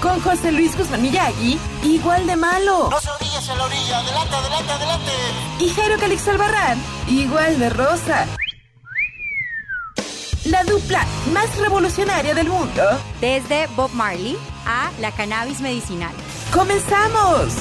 con José Luis Guzmán Miyagi, igual de malo. No se orillas en la orilla. Adelante, adelante, adelante. Y Jairo Calix Albarrán, igual de rosa. La dupla más revolucionaria del mundo. Desde Bob Marley a la cannabis medicinal. ¡Comenzamos!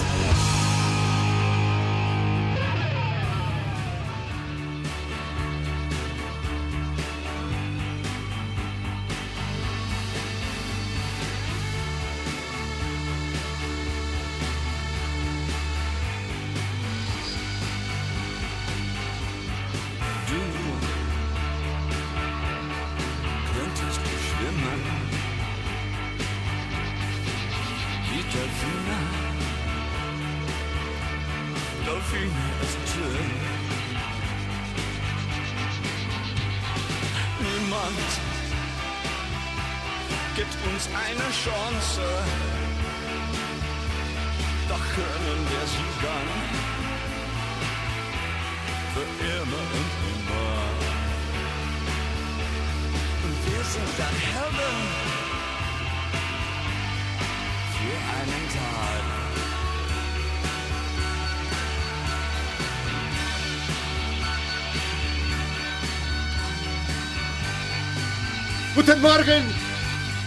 Morgen,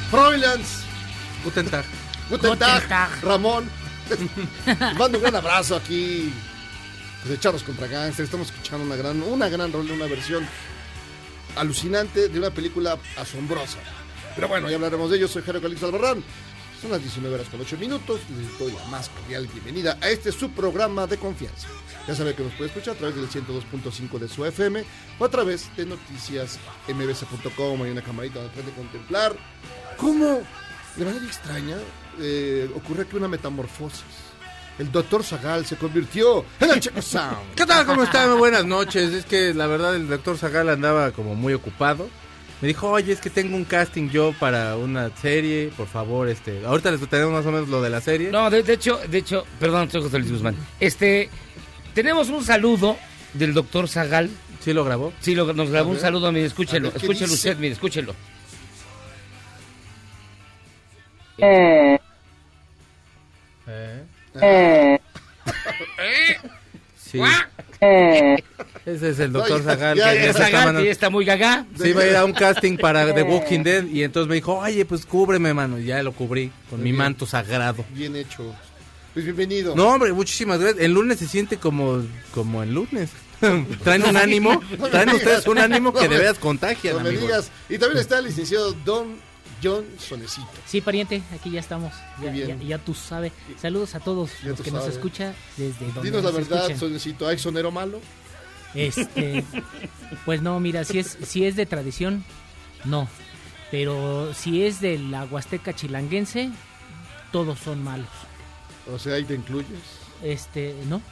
Fräuleins. Guten Tag. Guten, Tag, Ramón. Les mando un gran abrazo aquí de Charros contra Gangsters. Estamos escuchando una gran, una gran rol, una versión alucinante de una película asombrosa. Pero bueno, ya hablaremos de ello. Soy Jero Calix Albarrán. Son las 19 horas con 8 minutos. Les doy la más cordial bienvenida a este subprograma de confianza. Ya sabe que nos puede escuchar a través del 102.5 de su FM o a través de noticias mbc.com. Hay una camarita donde puede contemplar cómo, de manera extraña, eh, ocurre aquí una metamorfosis. El doctor Zagal se convirtió en el Checo Sound. ¿Qué tal? ¿Cómo están? Buenas noches. Es que la verdad el doctor Zagal andaba como muy ocupado. Me dijo, oye, es que tengo un casting yo para una serie, por favor, este... Ahorita les tenemos más o menos lo de la serie. No, de, de hecho, de hecho, perdón, soy José Luis Guzmán. Este, tenemos un saludo del doctor Zagal. ¿Sí lo grabó? Sí, lo- nos grabó un saludo, mire, escúchelo, ver, ¿qué escúchelo dice? usted, mire, escúchelo. ¿Eh? Sí. Ese es el doctor Zagal. ya, que ya, ya se está está muy gaga. Se iba a ir a un casting para The Walking Dead y entonces me dijo, oye, pues cúbreme, mano. Y ya lo cubrí con mi manto sagrado. Bien hecho. Pues bienvenido. No, hombre, muchísimas gracias. El lunes se siente como, como el lunes. Traen un ánimo, traen ustedes un ánimo que de veras contagian, No me amigos. digas. Y también está el licenciado Don John Sonecito. Sí, pariente, aquí ya estamos. Ya, Muy bien. ya- ya tú sabes. Saludos a todos Ya los que nos sabes. escuchan desde donde Dinos la verdad. Sonecito. ¿Hay sonero malo? Este, pues no, mira, si es, si es de tradición, no. Pero si es de la Huasteca chilanguense, todos son malos. O sea, ahí te incluyes. Este, ¿no?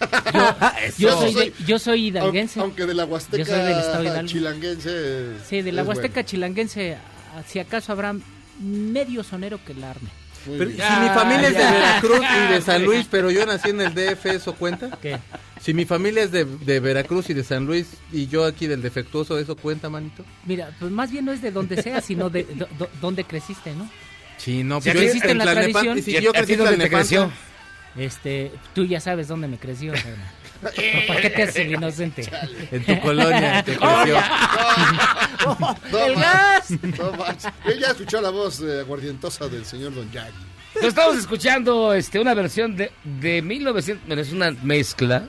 Yo, yo soy, de- yo soy hidalguense. Aunque de la Huasteca Yo soy del estado chilanguense. Sí, de la Huasteca bueno. chilanguense, ah, si acaso habrá medio sonero que la arme. Pero, si mi familia es de. Veracruz y de San Luis, pero yo nací en el DF, ¿eso cuenta? ¿Qué? Si mi familia es de, de Veracruz y de San Luis y yo aquí del defectuoso, ¿eso cuenta, manito? Mira, pues más bien no es de donde sea, sino de do- do- donde creciste, ¿no? Sí, no, Si pues yo creciste en la tradición. si ¿Y a- yo crecí dónde te creció? Este, tú ya sabes dónde me creció. ¿Para qué te haces el inocente? En tu colonia, te creció. No ¡El más, gas! no. Él ya escuchó la voz eh, aguardientosa del señor Don Yagi. Pero estamos escuchando este, una versión de, de 1900, bueno, es una mezcla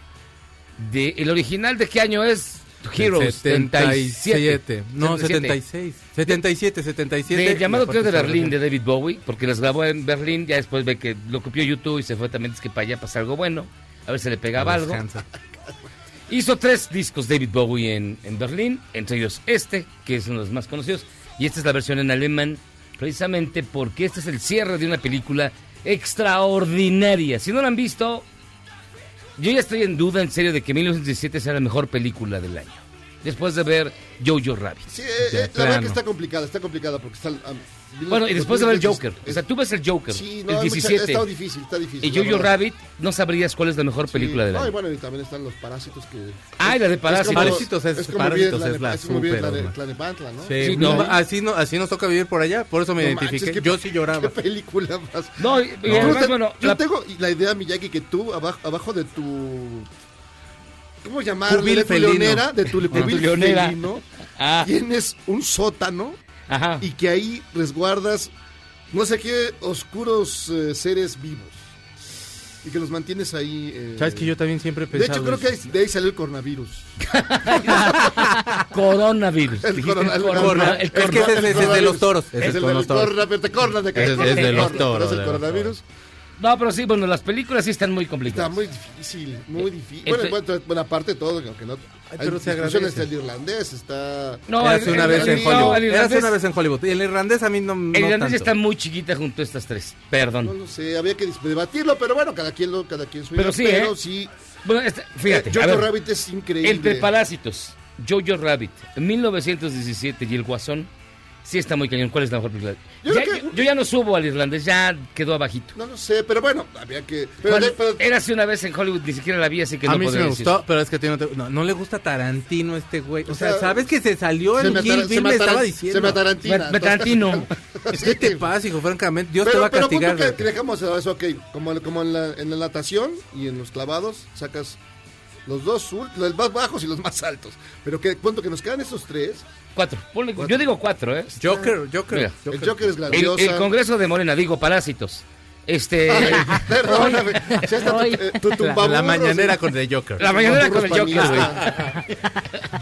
de el original de qué año es, Heroes 77. 77. No, 77. 76. 77, 77. Del llamado Y Trío de Berlín de David Bowie, porque las grabó en Berlín, ya después ve que lo copió YouTube y se fue también es que para allá pasa algo bueno, a ver si le pegaba algo. Hizo tres discos David Bowie en, en Berlín, entre ellos este, que es uno de los más conocidos, y esta es la versión en alemán, precisamente porque este es el cierre de una película extraordinaria. Si no la han visto, yo ya estoy en duda en serio de que 1917 sea la mejor película del año. Después de ver Jojo Rabbit. Sí, eh, eh, la verdad que está complicada, está complicada porque está... ah, Bueno, y después de ver el 2020 Joker. O sea, tú ves el Joker, Sí, no, el hay mucha- 17. está difícil, está difícil. Y la Jojo. Rabbit, no sabrías cuál es la mejor película Sí, del no, y bueno, y también están los parásitos que... Ah, y la de Es como- Parásitos. Parásitos es- como Parásitos bien es la es como bien súper, Tlane- ¿no? Tlanepantla, ¿no? Sí, Sí, no, así, no, así nos toca vivir por allá, por eso me No identifiqué. manches, Yo sí lloraba. Qué película más... No, y, y Yo además, bueno, yo la- tengo la idea, Miyagi, que tú abajo, abajo de tu... ¿Cómo llamarle? De tu leonera, de tu leonera. felino, Ah, tienes un sótano ajá. y que ahí resguardas no sé qué oscuros eh, seres vivos. Y que los mantienes ahí. eh, Sabes que yo también siempre he De hecho, creo que eso. de ahí salió el coronavirus. Coronavirus. El corona- el corona- corona- el Es que corona- ese es, ese es de los toros. Es es el del los toros. de que es- es de los toros, es el de coronavirus. No, pero sí, bueno, las películas sí están muy Está complicadas. muy difícil, muy difícil. Entre- Bueno, bueno, bueno, aparte de todo, aunque no. Ay, hay pero se agradece. está el irlandés, está. No, el- una el- vez el- en no, Hollywood. el irlandés, una vez en Hollywood. Y el irlandés a mí no. no el irlandés tanto. está muy chiquita junto a estas tres. No Perdón. lo sé, había que debatirlo, pero bueno, cada quien lo, cada quien su Pero sí, pero ¿eh? sí. Bueno, este- fíjate, Eh, Jojo Rabbit es increíble. entre Parásitos, Jojo Rabbit, 1917 y El Guasón, sí está muy cañón. ¿Cuál es la mejor película? Yo Ya- creo que- yo, yo ya no subo al irlandés, ya quedó abajito. No lo sé, pero bueno, había que. Pero, pero- era así una vez en Hollywood, ni siquiera la vi, así que a no mí sí me decir. gustó, pero es que a ti no, te- no, no le gusta Tarantino este güey. O, O sea, sea, ¿sabes que se salió se en me Kill atara- Bill? se me estaba Se diciendo. me atarantina. Me- me tarantino. ¿Qué te pasa, hijo? Francamente, Dios te Pero, va a pero castigar. que, güey. que dejamos eso, ok. Como, como en, la, en la natación y en los clavados, sacas los dos, los más bajos y los más altos. Pero que punto que nos quedan esos tres. Cuatro. Ponle- Cuatro. Yo digo cuatro, ¿eh? Joker, Joker. Mira, El Joker es El, grandiosa. el Congreso de Morena, digo, Parásitos. Este. Perdóname. si hasta tu, eh, tu La, la mañanera con The Joker. la mañana con el Joker, güey.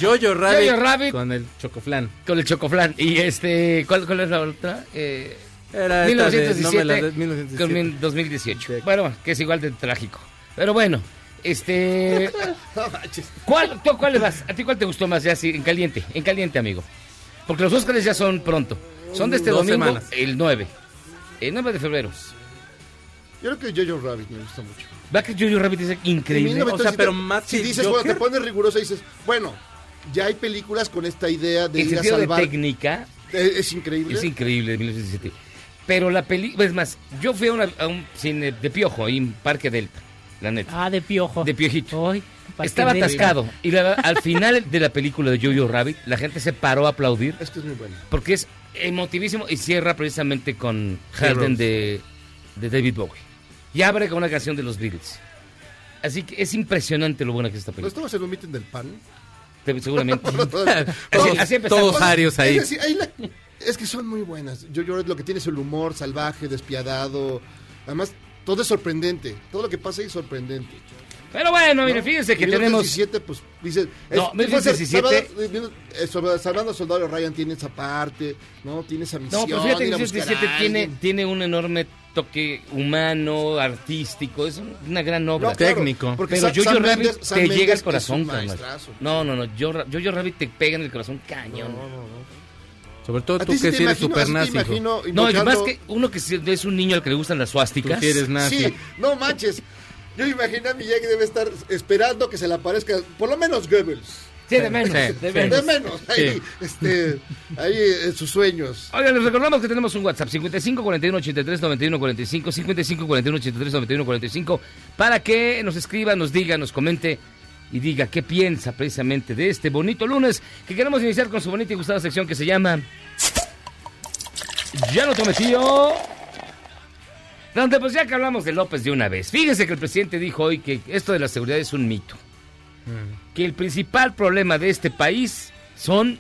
Jojo Rabbit, Jojo Rabbit. con el chocoflan. Con el chocoflan. Y este. ¿Cuál, cuál es la otra? Eh, Era esta de- no la 1917 des, 1917. con mil- 2018. Sí. Bueno, que es igual de trágico. Pero bueno, este. ¿Cuál, tú, ¿Cuál le vas? ¿A ti cuál te gustó más? Ya, sí, en caliente, en caliente, amigo. Porque los Óscares ya son pronto. Son de este Dos domingo, semanas. el 9. El 9 de febrero. Yo creo que Jojo Rabbit me gusta mucho. Va que Jojo Rabbit es increíble. O sea, 1917, pero más Si que dices, Joker. bueno, te pones riguroso y dices, bueno, ya hay películas con esta idea de En ir a sentido de salvar. técnica, Eh, es increíble. es increíble de 1917. Pero la película, es más, yo fui a, una- a un cine de piojo ahí en Parque Delta, la neta. Ah, de piojo. De piojito. Ay, Estaba atascado. Y la verdad, al final de la película de Jojo Rabbit, la gente se paró a aplaudir Es que es muy bueno. porque es emotivísimo y cierra precisamente con Helden de, de David Bowie. Y abre con una canción de los Beatles. Así que es impresionante lo buena que es esta ¿No película. estamos en un meeting del pan? Te- Seguramente. Todos, así empezamos. todos arios ahí. Es, decir, ahí la- es que son muy buenas. Jojo Rabbit lo que tiene es el humor salvaje, despiadado. Además, todo es sorprendente. Todo lo que pasa ahí es sorprendente. Pero bueno, mire, ¿no? fíjense que Y tenemos... 17, pues, dice... No, 1917 Salvando, salvando al soldado Ryan tiene esa parte, ¿no? Tiene esa misión. No, pero fíjate que ir a buscar 17 a tiene, tiene un enorme toque humano, artístico, es una gran obra. No, claro, técnico. porque Pero Jojo Rabbit Mendes- te Mendes llega al es corazón. No, no, no, Jojo Rabbit te pega en el corazón cañón. Sobre todo tú que si eres te nazi. No, más que uno que es un niño al que le gustan las Tú suásticas. sí eres nazi. Sí, no manches. Yo imagino a Miyagi debe estar esperando que se le aparezca, por lo menos Goebbels. Sí, de menos, Sí, de sí. menos. De menos, ahí, este, ahí en sus sueños. Oigan, les recordamos que tenemos un WhatsApp 55 41 83 91 45 55 41 83 91 45 para que nos escriba, nos diga, nos comente y diga qué piensa precisamente de este bonito lunes que queremos iniciar con su bonita y gustada sección que se llama Ya no tome tío. Donde pues ya que hablamos de López de una vez. Fíjense que el presidente dijo hoy que esto de la seguridad es un mito. Que el principal problema de este país son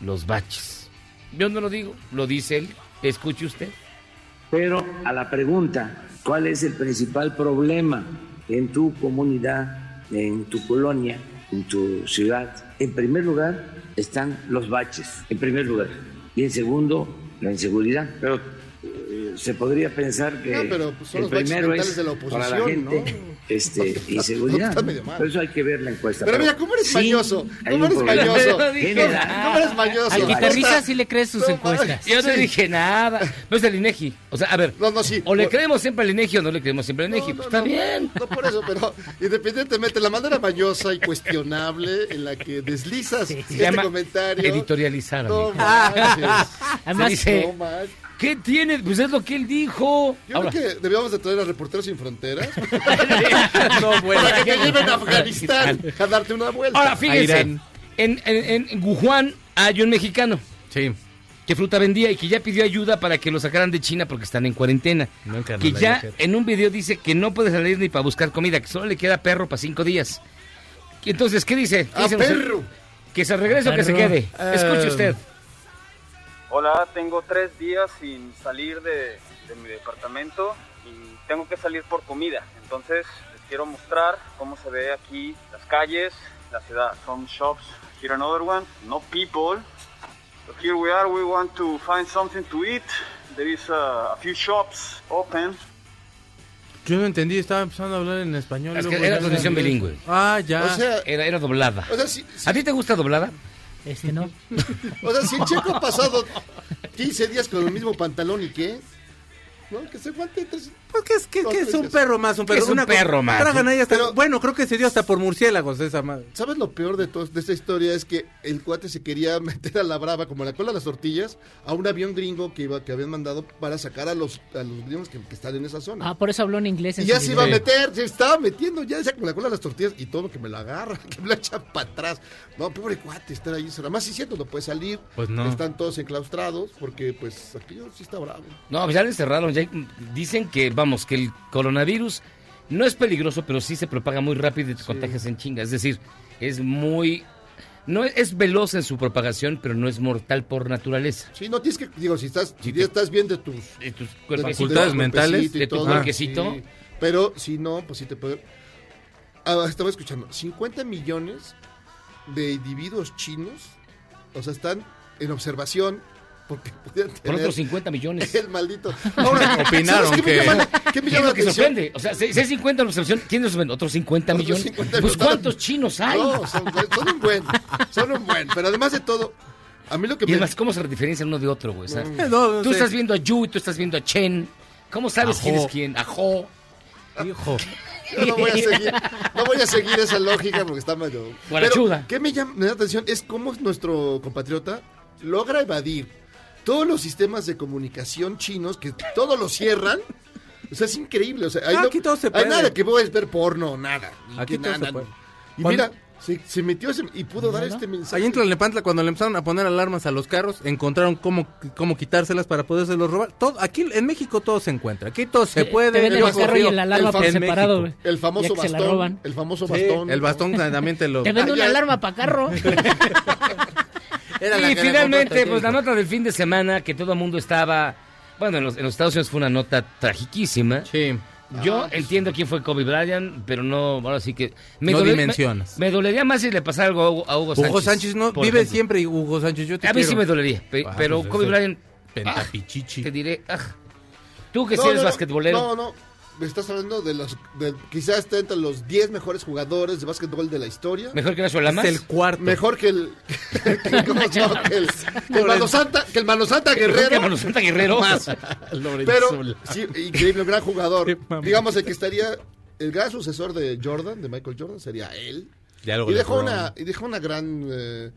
los baches. Yo no lo digo, lo dice él. Escuche usted. Pero a la pregunta, ¿cuál es el principal problema en tu comunidad, en tu colonia, en tu ciudad? en primer lugar están los baches, en primer lugar. Y en segundo, la inseguridad. Pero eh, se podría pensar que No, pero, pues, son el los primero es de la para la oposición, gente ¿no? Este, inseguridad. Está medio mal. Por eso hay que ver la encuesta. Pero mira, ¿cómo eres sí mañoso? ¿Cómo eres mañoso? No. ¿Cómo eres mañoso? Al guitarrista sí le crees sus No, encuestas. Yo no Sí. dije nada. No es el INEGI. O sea, a ver. No, no, sí. O le Por- creemos siempre al INEGI o no le creemos siempre al INEGI. No, Pues no, está no, bien. No por eso, pero independientemente, la manera mañosa y cuestionable en la que deslizas Se este llama comentario. editorializar. No manches. Además, Se dice, No manches. ¿Qué tiene? Pues es lo que él dijo. Yo Ahora, creo que debíamos de traer a Reporteros Sin Fronteras No, bueno. para que te lleven a Afganistán a darte una vuelta. ahora fíjense. En, en, en Wuhan hay un mexicano Sí. que fruta vendía y que ya pidió ayuda para que lo sacaran de China porque están en cuarentena. Nunca nos que ya en un video dice que no puede salir ni para buscar comida, que solo le queda perro para cinco días. Y entonces, ¿qué dice? ¿Qué ¡A dice? perro! ¿Que se regrese o que se quede? Escuche usted. Hola, tengo tres días sin salir de, de mi departamento y tengo que salir por comida. Entonces les quiero mostrar cómo se ve aquí las calles, la ciudad. Some shops. Here another one. No people. So here we are. We want to find something to eat. There is uh, a few shops open. Yo no entendí, estaba empezando a hablar en español. Es que luego era transmisión bilingüe. Ah, ya. O sea, Era, era doblada. o sea, ¿A ti te gusta doblada? Este no. o sea, si el checo ha pasado 15 días con el mismo pantalón y qué, ¿no? Que se aguante tres... Pues que es, que, que es un perro más, un perro. es un Una perro más? Tragan ahí hasta, Pero- bueno, creo que se dio hasta por murciélagos esa madre. ¿Sabes lo peor de todo de esta historia? Es que el cuate se quería meter a la brava, como la cola de las tortillas, a un avión gringo que iba que habían mandado para sacar a los, a los gringos que, que están en esa zona. Ah, por eso habló en inglés. en y ya se iba a meter, se estaba metiendo, ya decía con la cola de las tortillas y todo que me la agarra, que me la echa para atrás. No, pobre cuate, estar ahí. Además, sí, cierto, no puede salir. Pues no. Están todos enclaustrados porque, pues, aquello sí está bravo. No, pues ya le cerraron. Ya dicen que, vamos, que el coronavirus no es peligroso, pero sí se propaga muy rápido y te contagias en chinga. Es decir, es muy... No es, es veloz en su propagación, pero no es mortal por naturaleza. Sí, no tienes que, digo, si estás, si estás bien de tus De tus facultades mentales, de tu todo, cuerquecito. sí. Pero si no, pues sí te puede. Ah, estaba escuchando, 50 millones de individuos chinos, o sea, están en observación porque pudieran Por tener otros 50 millones. el maldito. Ahora, Opinaron ¿sabes qué que- me llama, qué me ¿Qué es llama lo la que atención? sorprende? O sea, si si es 50 en observación, ¿quién nos sorprende? ¿Otros 50 Otros millones? 50 pues. ¿cuántos chinos hay? No, son, son un buen, son un buen. Pero además de todo, a mí lo que Y me. además, ¿cómo se diferencian uno de otro, güey? Eh, no, no tú sé. estás viendo a Yu y tú estás viendo a Chen. ¿Cómo sabes Ajo. quién es quién? Ajo. Hijo. Yo no voy a seguir, no voy a seguir esa lógica porque está medio. Guarachuda. Pero, ¿Qué me llama me da atención? Es cómo nuestro compatriota logra evadir todos los sistemas de comunicación chinos que todos lo cierran. O sea, es increíble. O sea, Ah, no- aquí todo se hay puede. nada que a ver porno, nada. Aquí todo se nada. puede. Y Cuando- mira, se, se metió ese- y pudo dar este mensaje. Ahí en Tlalnepantla, cuando le empezaron a poner alarmas a los carros, encontraron cómo, cómo quitárselas para podérselos robar. Todo, aquí en México todo se encuentra. Aquí todo se Te- puede. Te venden el carro y la alarma el por separado, México. El famoso se la bastón. roban. El famoso Sí, bastón. el bastón también te lo... Te venden Ah, una ya. alarma para carro. Y finalmente, pues la nota del fin de semana, que todo el mundo estaba... Bueno, en los, en los Estados Unidos fue una nota tragiquísima. Sí. Yo entiendo quién fue Kobe Bryant, pero no, ahora sí que... Me No dole- dimensionas. Me, me dolería más si le pasara algo a Hugo, a Hugo Sánchez. Hugo Sánchez no vive ejemplo. siempre y Hugo Sánchez yo te A mí quiero. sí me dolería, pe- Ah, pero pues Kobe Bryant... Pentapichichi. Te diré... ah, tú que No, sí eres no. basquetbolero. No, no. Me estás hablando de los. De, quizás esté entre los 10 mejores jugadores de básquetbol de la historia. Mejor que Nacho Lamas. Es el cuarto. Mejor que el. que, ¿cómo se llama? Que el, que el Mano Santa, que el Mano Santa Guerrero. que Mano Santa Guerrero. Más. Pero, sí, increíble, un gran jugador. Digamos, el que estaría. El gran sucesor de Jordan, de Michael Jordan, sería él. Y dejó una, y dejó una gran. eh,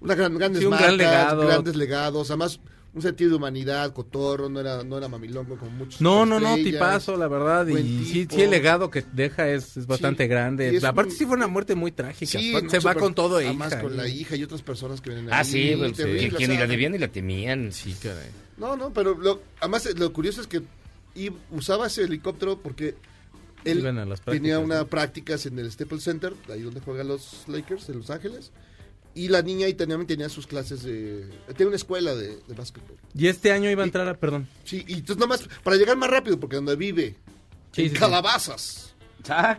una gran, grandes Sí, un marcas, gran legado. grandes legados. Además, un sentido de humanidad, cotorro, no era, no era mamilongo como muchos. No, no, no, tipazo, la verdad. Y sí, sí, el legado que deja es, es bastante Sí, grande. es Aparte, un- sí fue una muerte muy trágica. Sí, Aparte, no, se va con todo, e Además hija. con la hija y otras personas que vienen Ah, ahí, sí, pues, terrible, que ni la debían ni la temían. Sí, caray. No, no, pero lo, además lo curioso es que usaba ese helicóptero porque él tenía unas prácticas en el Staples Center, ahí donde juegan los Lakers, en Los Ángeles. Y la niña ahí tenía, tenía sus clases de... Tenía una escuela de, de básquetbol. Y este año iba a entrar a, perdón. Sí, y entonces nomás, para llegar más rápido, porque donde vive, Sí, en sí. Calabazas.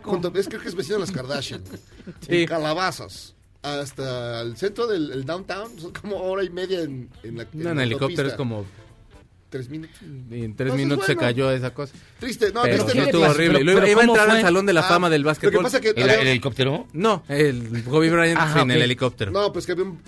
Junto- es, creo que es vecino de las Kardashian. Sí. En Calabazas. hasta el centro del el downtown, son como hora y media en, en la No, en la helicóptero autopista. es como... Tres minutos. Y en tres Entonces, minutos se cayó esa cosa. Triste, no, pero triste estuvo horrible. Pero- pero iba a ¿cómo entrar al? Salón de la Ah, Fama del que básquetbol. pasa que ¿El, había- el helicóptero? No, el Kobe Bryant Ajá, en el ok. helicóptero. No, pues que había un-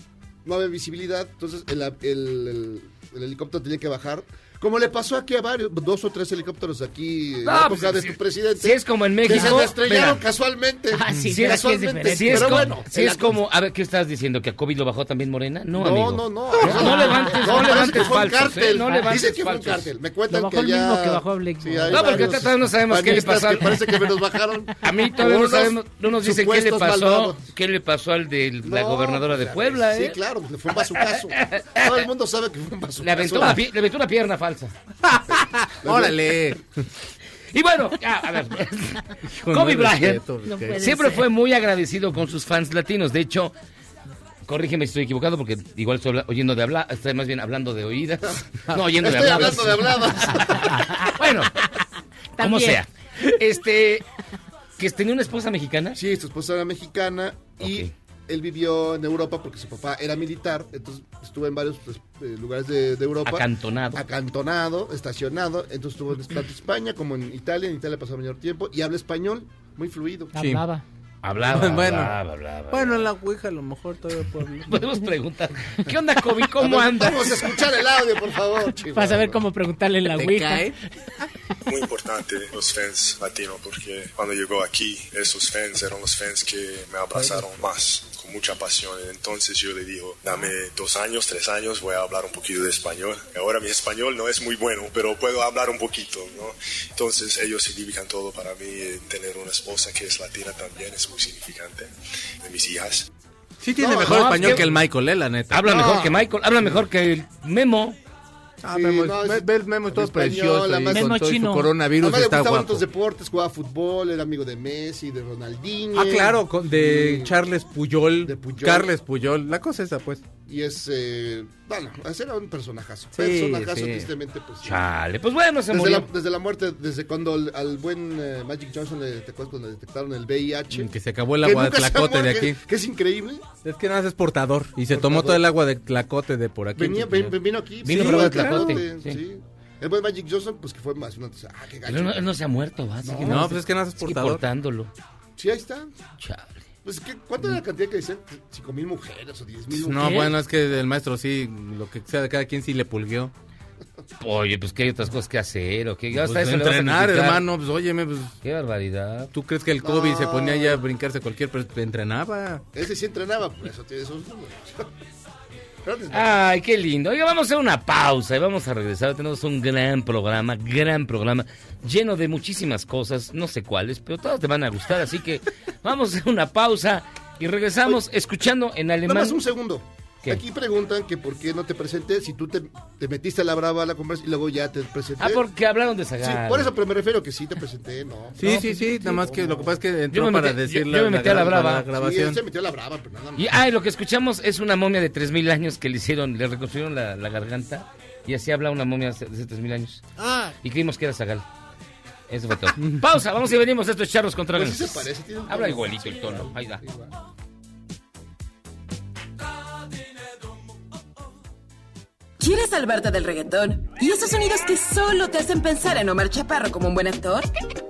no había visibilidad, entonces el, el- el- el helicóptero tenía que bajar. Como le pasó aquí a varios, dos o tres helicópteros aquí en No, la pues, época de si- tu presidente. Si es como en que México. se estrellaron mira, casualmente. Ah, sí, Si es- casualmente. si es, pero como, bueno, si es como, a ver, ¿qué estás diciendo? ¿Que a COVID lo bajó también Morena? No, No, amigo. no, no. No, no levantes, no, levantes que fue un falsos, cártel. ¿eh? No levantes Dicen que fue un cártel. Me cuentan Lo bajó que el ya... mismo que bajó a Blake. Sí, No, porque todavía no sabemos qué le pasó que Parece que me los bajaron. A mí todavía no sabemos, no nos dicen qué le pasó, qué le pasó al de la No, gobernadora de pues, Puebla, Sí, ¿eh? claro, pues, le fue un bazucazo. Todo el mundo sabe que fue un bazucazo. Le aventó, una, pierna falsa. Órale. Y bueno, ya, a ver. Kobe Bryant No puede siempre ser. fue muy agradecido con sus fans latinos. De hecho, corrígeme si estoy equivocado porque igual estoy oyendo de hablar, estoy más bien hablando de oídas. No, oyendo Estoy de habladas. hablando de habladas. Bueno, como También. sea. Este, que tenía una esposa mexicana. Sí, su esposa era mexicana y. él vivió en Europa porque su papá era militar, entonces estuvo en varios pues, eh, lugares de, de Europa. Acantonado. Acantonado, estacionado, entonces estuvo en tanto España como en Italia, en Italia pasó mayor tiempo y habla español muy fluido. Sí. Hablaba. Hablaba, Bueno. hablaba, hablaba. Bueno, en la Ouija a lo mejor todavía puedo hablar. Podemos preguntar, ¿qué onda, Kobe? A ¿Cómo ver, andas? Vamos a escuchar el audio, por favor. Para saber Chihuahua. cómo preguntarle en la ¿Te Ouija. cae? muy importante los fans latinos porque cuando llegó aquí esos fans eran los fans que me abrazaron más mucha pasión entonces yo le digo dame dos años tres años voy a hablar un poquito de español ahora mi español no es muy bueno pero puedo hablar un poquito ¿no? entonces ellos significan todo para mí eh, tener una esposa que es latina también es muy significante de mis hijas Sí tiene No, mejor no, español es que- que el Michael, eh, la neta. Habla No. mejor que Michael, habla mejor que el Memo. Ah, Sí, Memo, no, es- el Memo es todo español, precioso. además- con Memo todo su chino. coronavirus Además le está gustaban guapo. otros deportes, jugaba fútbol, era amigo de Messi, de Ronaldinho. Ah, claro, con- de Sí. Charles Puyol. De Puyol. Carles Puyol. La cosa esa, pues. Y es, eh, bueno, ese era un personajazo. Sí, personajazo, sí. tristemente, pues. Chale, pues bueno, se Desde murió. la, desde la muerte, desde cuando al, al buen eh, Magic Johnson le, ¿te acuerdas cuando le detectaron el VIH? Que se acabó el agua de tlacote de aquí. Que, que es increíble. Es que nada más es portador. Y se tomó todo el agua de tlacote de por aquí. Venía, ven- vino aquí. Vino sí, de claro, Tlacote, sí. sí. El buen Magic Johnson, pues que fue más una. Ah, qué gacho. No, él no se ha muerto, ¿va? Sigue- No, pues es que nada más es portador. portándolo. Sí, ahí está. Chale. Pues, ¿qué, ¿cuánto era la cantidad que decían? ¿Cinco mil mujeres o diez mil mujeres? No, bueno, es que el maestro sí, lo que sea de cada quien sí le pulgueó. Oye, pues que hay otras cosas que hacer, ¿o qué? Pues, entrenar, hermano, pues óyeme, pues Qué barbaridad. tú crees que el COVID se ponía ya a brincarse cualquier, pero entrenaba. Ese sí entrenaba, por eso tiene esos números. Ay, qué lindo. Oiga, vamos a hacer una pausa y vamos a regresar. Tenemos un gran programa, gran programa, lleno de muchísimas cosas, no sé cuáles, pero todas te van a gustar. Así que vamos a hacer una pausa y regresamos escuchando en Nada alemán. más un segundo. ¿Qué? Aquí preguntan que por qué no te presenté si tú te, te metiste a la brava a la conversa y luego ya te presenté. Ah, porque hablaron de Sí, Zagal. por eso, pero me refiero que sí te presenté, no. Sí, No, sí, pues, sí, nada más que lo que pasa es que entró Yo me para metí- decir yo- la, yo me metí a la brava. la Sí, grabación. él se metió a la brava, pero nada más. Y, ah, y lo que escuchamos es una momia de 3.000 años que le hicieron, le reconstruyeron la, la garganta y así habla una momia de hace 3.000 años. Ah, Y creímos que era Zagal. Eso fue todo. Pausa, vamos y venimos. Esto es Charlos contra pues sí se parece. Tiene un Habla igualito el tono. Ahí da. ¿Quieres salvarte del reggaetón? ¿Y esos sonidos que solo te hacen pensar en Omar Chaparro como un buen actor?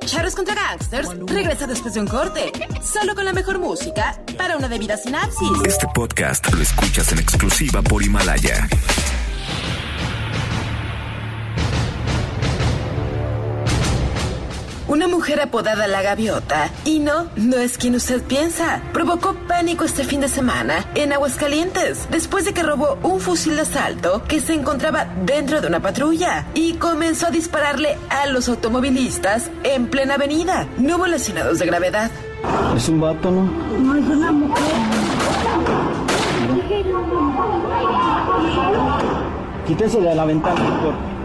Charros contra Gangsters regresa después de un corte, solo con la mejor música para una debida sinapsis. Este podcast lo escuchas en exclusiva por Himalaya. Una mujer apodada La Gaviota, y no, no es quien usted piensa, provocó pánico este fin de semana en Aguascalientes, después de que robó un fusil de asalto que se encontraba dentro de una patrulla y comenzó a dispararle a los automovilistas en plena avenida. No hubo lesionados de gravedad. Es un vato, ¿no? No, es una mujer. Quítese de la ventana, doctor.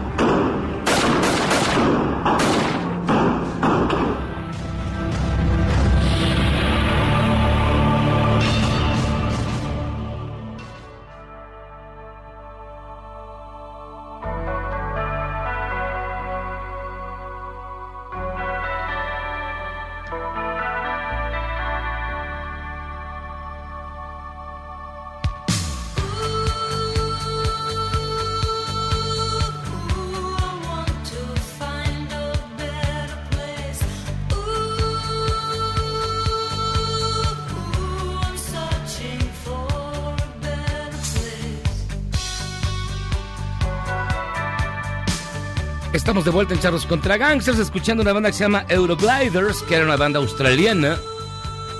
Estamos de vuelta en Charros contra Gangsters, escuchando una banda que se llama Eurogliders, que era una banda australiana,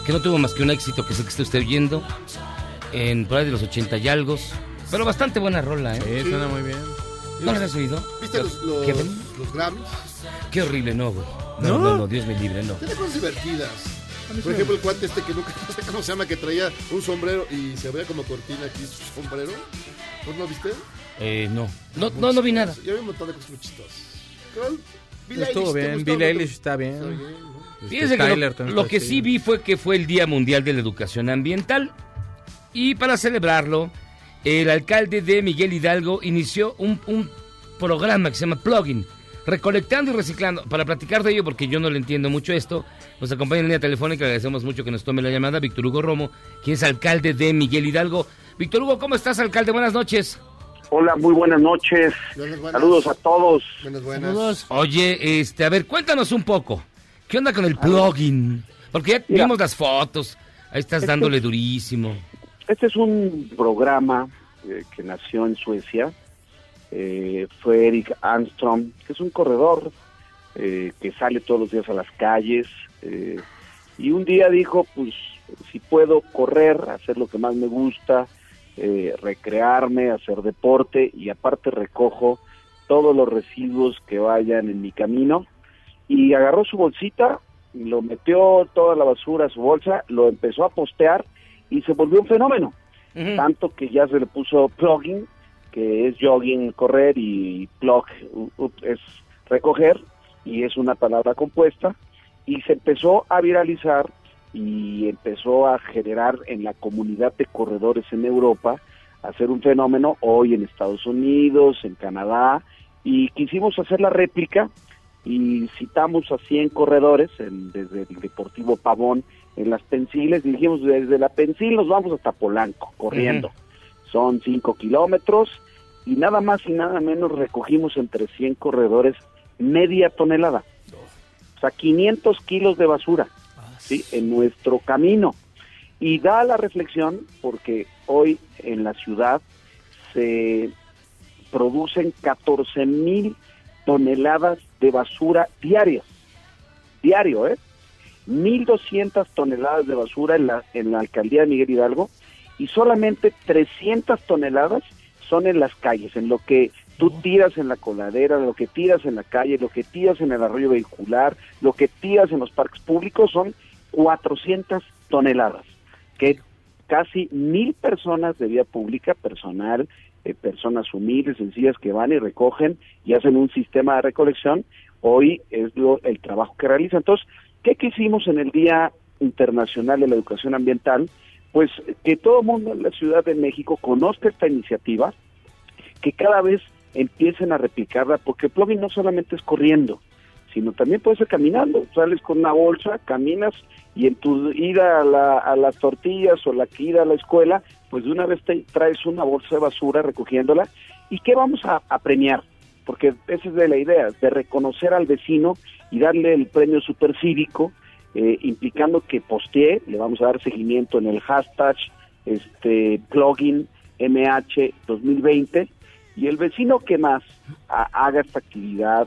que no tuvo más que un éxito que es el que está usted oyendo, en por ahí de los 80 y algo, pero bastante buena rola, ¿eh? Sí, suena muy bien. ¿No las has oído? ¿Viste los, los, los Grammys? Qué horrible, no, güey. No, no, no, Dios me libre, no. Tiene cosas divertidas. Por ejemplo, el cuate este que nunca no sé cómo se llama, que traía un sombrero y se veía como cortina aquí su sombrero. ¿No lo viste? Eh, no. No, no, no vi nada. Yo vi un montón de cosas muy chistosas. Estuvo Eilish, ¿te bien, te- Eilish está bien. Está bien, ¿no? Este, Fíjense que lo, que sí vi fue que fue el Día Mundial de la Educación Ambiental y para celebrarlo, el alcalde de Miguel Hidalgo inició un, un programa que se llama Plugin, recolectando y reciclando. Para platicar de ello, porque yo no le entiendo mucho esto, nos acompaña en línea telefónica, agradecemos mucho que nos tome la llamada, Víctor Hugo Romo, quien es alcalde de Miguel Hidalgo. Víctor Hugo, ¿cómo estás, alcalde? Buenas noches. Hola, muy buenas noches. Saludos a todos. Buenas, buenas. Oye, este, a ver, cuéntanos un poco. ¿Qué onda con el plugin? Porque ya Mira. vimos las fotos. Ahí estás Este- dándole durísimo. Este es un programa eh, que nació en Suecia. Eh, fue Eric Armstrong, que es un corredor eh, que sale todos los días a las calles. eh, y un día dijo, pues, si puedo correr, hacer lo que más me gusta, eh, recrearme, hacer deporte y aparte recojo todos los residuos que vayan en mi camino. Y agarró su bolsita, lo metió toda la basura a su bolsa, lo empezó a postear y se volvió un fenómeno. Tanto que ya se le puso plugin, que es jogging, correr, y plug es recoger, y es una palabra compuesta, y se empezó a viralizar y empezó a generar en la comunidad de corredores en Europa, a ser un fenómeno hoy en Estados Unidos, en Canadá, y quisimos hacer la réplica y citamos a 100 corredores en- desde el Deportivo Pavón en las Pensiles y dijimos desde la Pensil nos vamos hasta Polanco corriendo. Son 5 kilómetros y nada más y nada menos recogimos entre 100 corredores media tonelada. O sea, 500 kilos de basura ¿sí? en nuestro camino. Y da la reflexión porque hoy en la ciudad se producen 14 mil toneladas de basura diarias. Diario, ¿eh? 1.200 toneladas de basura en la, en la alcaldía de Miguel Hidalgo y solamente 300 toneladas son en las calles, en lo que tú tiras en la coladera, lo que tiras en la calle, lo que tiras en el arroyo vehicular, lo que tiras en los parques públicos son 400 toneladas, que casi mil personas de vía pública, personal, eh, personas humildes, sencillas, que van y recogen y hacen un sistema de recolección, hoy es lo, el trabajo que realizan. Entonces, ¿qué quisimos en el Día Internacional de la Educación Ambiental? Pues que todo el mundo en la Ciudad de México conozca esta iniciativa, que cada vez empiecen a replicarla, porque el plugin no solamente es corriendo, sino también puede ser caminando. Sales con una bolsa, caminas y en tu ida a, la- a las tortillas o la que ida a la escuela, pues de una vez te traes una bolsa de basura recogiéndola. ¿Y qué vamos a, premiar? Porque esa es de la idea, de reconocer al vecino y darle el premio supercívico, eh, implicando que postee, le vamos a dar seguimiento en el hashtag este plugin MH 2020 y el vecino que más ha- haga esta actividad,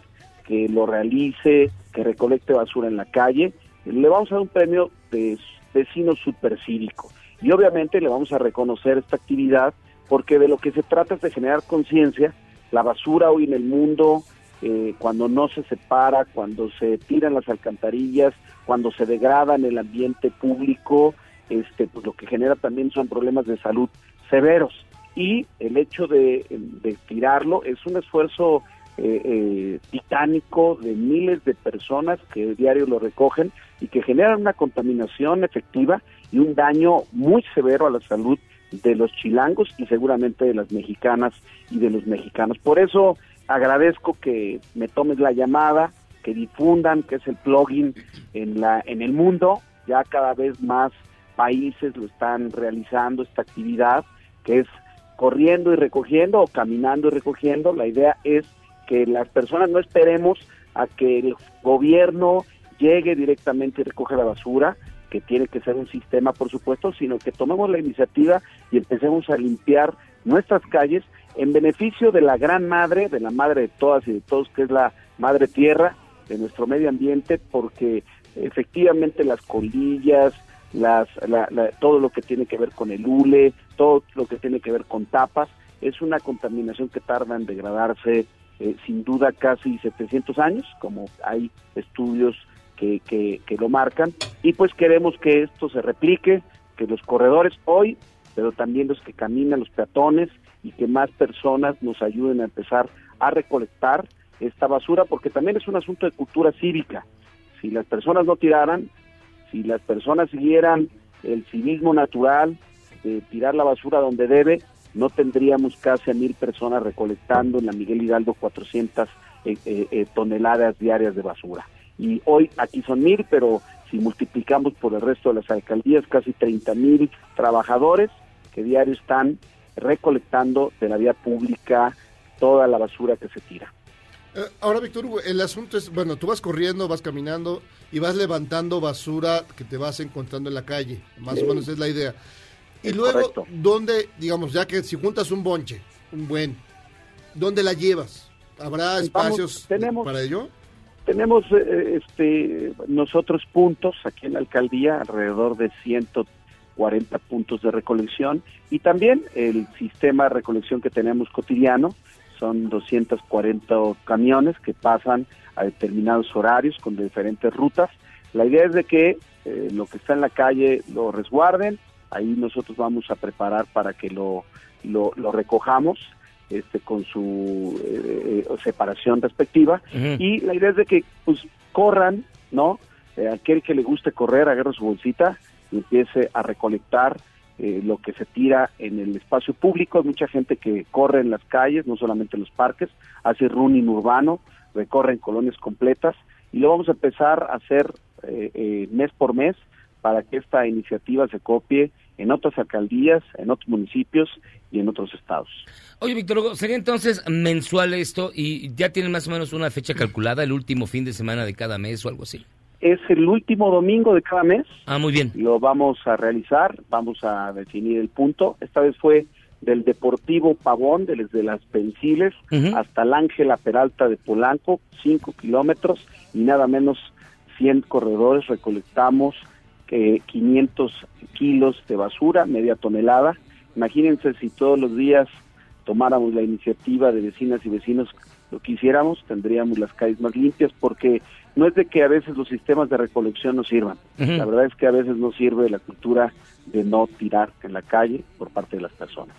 que lo realice, que recolecte basura en la calle, le vamos a dar un premio de vecino supercívico. Y obviamente le vamos a reconocer esta actividad porque de lo que se trata es de generar conciencia. La basura hoy en el mundo, eh, cuando no se separa, cuando se tiran las alcantarillas, cuando se degrada en el ambiente público, este, pues lo que genera también son problemas de salud severos. Y el hecho de tirarlo es un esfuerzo eh, eh, titánico de miles de personas que diario lo recogen y que generan una contaminación efectiva y un daño muy severo a la salud de los chilangos y seguramente de las mexicanas y de los mexicanos. Por eso agradezco que me tomes la llamada, que difundan que es el plugin en la en el mundo, ya cada vez más países lo están realizando esta actividad que es corriendo y recogiendo o caminando y recogiendo. La idea es que las personas no esperemos a que el gobierno llegue directamente y recoja la basura, que tiene que ser un sistema, por supuesto, sino que tomemos la iniciativa y empecemos a limpiar nuestras calles en beneficio de la gran madre, de la madre de todas y de todos, que es la madre tierra de nuestro medio ambiente, porque efectivamente las colillas, las, la- la- todo lo que tiene que ver con el hule, todo lo que tiene que ver con tapas, es una contaminación que tarda en degradarse eh, sin duda casi 700 años, como hay estudios que, que, que lo marcan, y pues queremos que esto se replique, que los corredores hoy, pero también los que caminan, los peatones, y que más personas nos ayuden a empezar a recolectar esta basura, porque también es un asunto de cultura cívica. Si las personas no tiraran, si las personas siguieran el civismo natural de tirar la basura donde debe, no tendríamos casi a mil personas recolectando en la Miguel Hidalgo 400 eh, eh, eh, toneladas diarias de basura. Y hoy aquí son mil, pero si multiplicamos por el resto de las alcaldías, casi 30 mil trabajadores que diario están recolectando de la vía pública toda la basura que se tira. Eh, ahora, Víctor Hugo, el asunto es, bueno, tú vas corriendo, vas caminando y vas levantando basura que te vas encontrando en la calle. Más Sí. o menos es la idea. Y luego, correcto. ¿dónde, digamos, ya que si juntas un bonche, un buen, ¿dónde la llevas? ¿Habrá Vamos, espacios tenemos- para ello? Tenemos eh, este nosotros puntos aquí en la alcaldía, alrededor de 140 puntos de recolección y también el sistema de recolección que tenemos cotidiano, son 240 camiones que pasan a determinados horarios con diferentes rutas. La idea es de que eh, lo que está en la calle lo resguarden, ahí nosotros vamos a preparar para que lo, lo, lo recojamos este, con su eh, eh, separación respectiva y la idea es de que pues corran, ¿no? Eh, aquel que le guste correr, agarre su bolsita y empiece a recolectar eh, lo que se tira en el espacio público. Hay mucha gente que corre en las calles, no solamente en los parques, hace running urbano, recorren colonias completas y lo vamos a empezar a hacer eh, eh, mes por mes para que esta iniciativa se copie en otras alcaldías, en otros municipios y en otros estados. Oye, Víctor ¿sería entonces mensual esto y ya tienen más o menos una fecha calculada, el último fin de semana de cada mes o algo así? Es el último domingo de cada mes. Ah, muy bien. Lo vamos a realizar, vamos a definir el punto. Esta vez fue del Deportivo Pavón, desde las Pensiles hasta el Ángela Peralta de Polanco, 5 kilómetros y nada menos 100 corredores. Recolectamos eh, 500 kilos de basura, media tonelada. Imagínense si todos los días tomáramos la iniciativa de vecinas y vecinos lo que hiciéramos, tendríamos las calles más limpias porque no es de que a veces los sistemas de recolección no sirvan. La verdad es que a veces no sirve la cultura de no tirar en la calle por parte de las personas.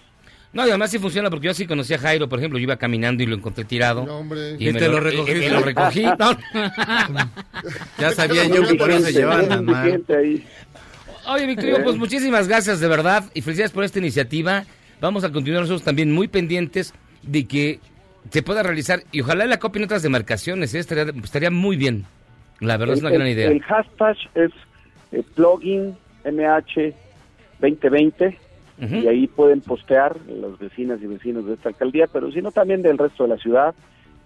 No, y además sí funciona porque yo sí conocí a Jairo, por ejemplo, yo iba caminando y lo encontré tirado. Y, te lo, recogí. Y, lo recogí. Ya sabía yo que no se llevaban mal. Oye, Victorio, pues muchísimas gracias de verdad y felicidades por esta iniciativa. Vamos a continuar nosotros también muy pendientes de que se pueda realizar y ojalá la copien otras demarcaciones, ¿eh? estaría, estaría, muy bien. La verdad el, es una gran idea. El hashtag es eh, plugin MH2020 y ahí pueden postear las vecinas y vecinos de esta alcaldía, pero sino también del resto de la ciudad,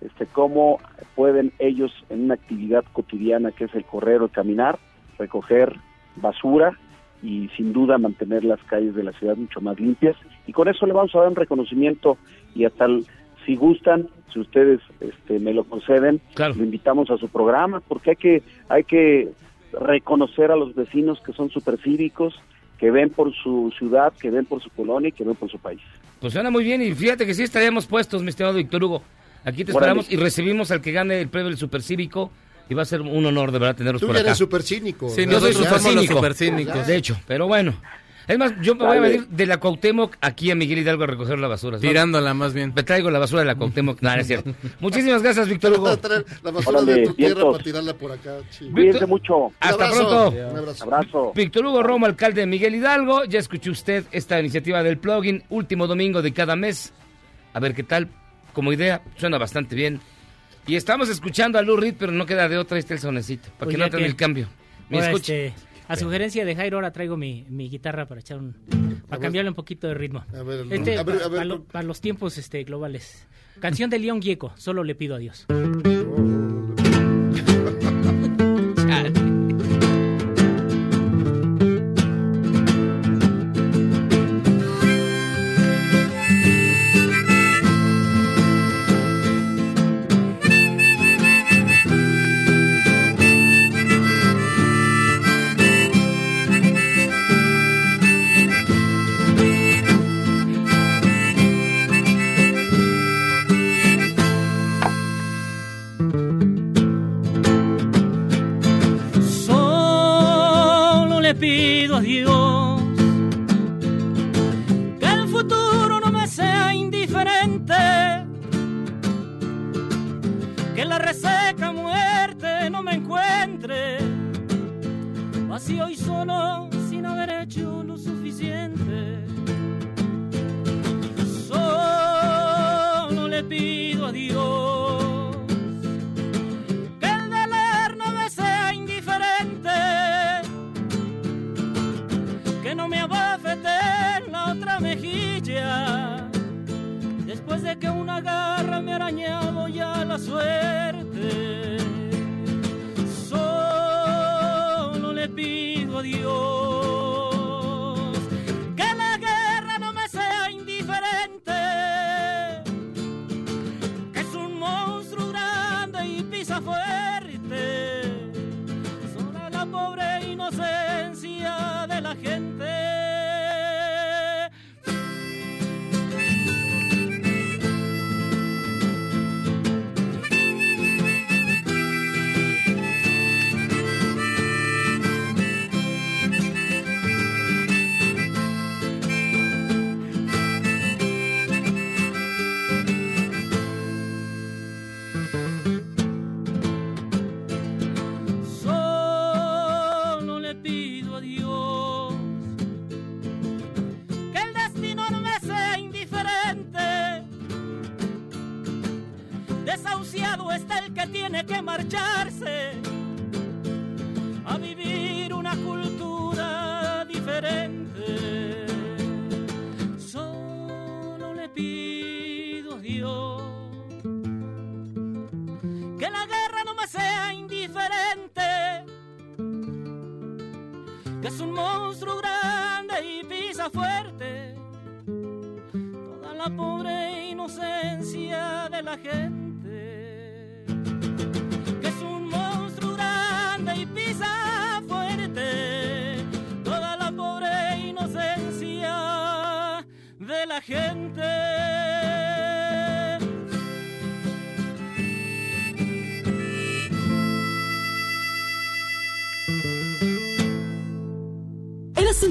este, cómo pueden ellos en una actividad cotidiana que es el correr o caminar, recoger basura y sin duda mantener las calles de la ciudad mucho más limpias. Y con eso le vamos a dar un reconocimiento y a tal, si gustan, si ustedes este, me lo conceden, claro. lo invitamos a su programa porque hay que, hay que reconocer a los vecinos que son supercívicos, que ven por su ciudad, que ven por su colonia y que ven por su país. Pues suena muy bien y fíjate que sí estaríamos puestos, mi estimado Víctor Hugo. Aquí te Órale. esperamos y recibimos al que gane el premio del Supercívico y va a ser un honor de verdad tenerlos Tú por acá. eres súper cínico. Sí, Yo soy los supercínico. supercínicos. De hecho, pero bueno. Es más, yo me voy a venir de la Cuauhtémoc aquí a Miguel Hidalgo a recoger la basura. Tirándola más bien. Me traigo la basura de la Cuauhtémoc. No, no es cierto. Muchísimas gracias, Víctor Vas Hugo. a traer la basura Órale, de tu tierra para tirarla por acá. Cuídense mucho. Hasta abrazo. pronto. Un abrazo. Abrazo. Víctor Hugo Romo, alcalde de Miguel Hidalgo. Ya escuchó usted esta iniciativa del plugin, último domingo de cada mes. A ver qué tal. Como idea, suena bastante bien. Y estamos escuchando a Lou Reed, pero no queda de otra. Ahí está el sonecito. Para Pues que ya noten que- el cambio. Me Ahora, escucha. este, a sugerencia de Jairo, ahora traigo mi, mi guitarra para echar un. para cambiarle un poquito de ritmo. A ver, Este, a ver, a ver, para, lo- para los tiempos este, globales. Canción de León Gieco, solo le pido a Dios. Chale.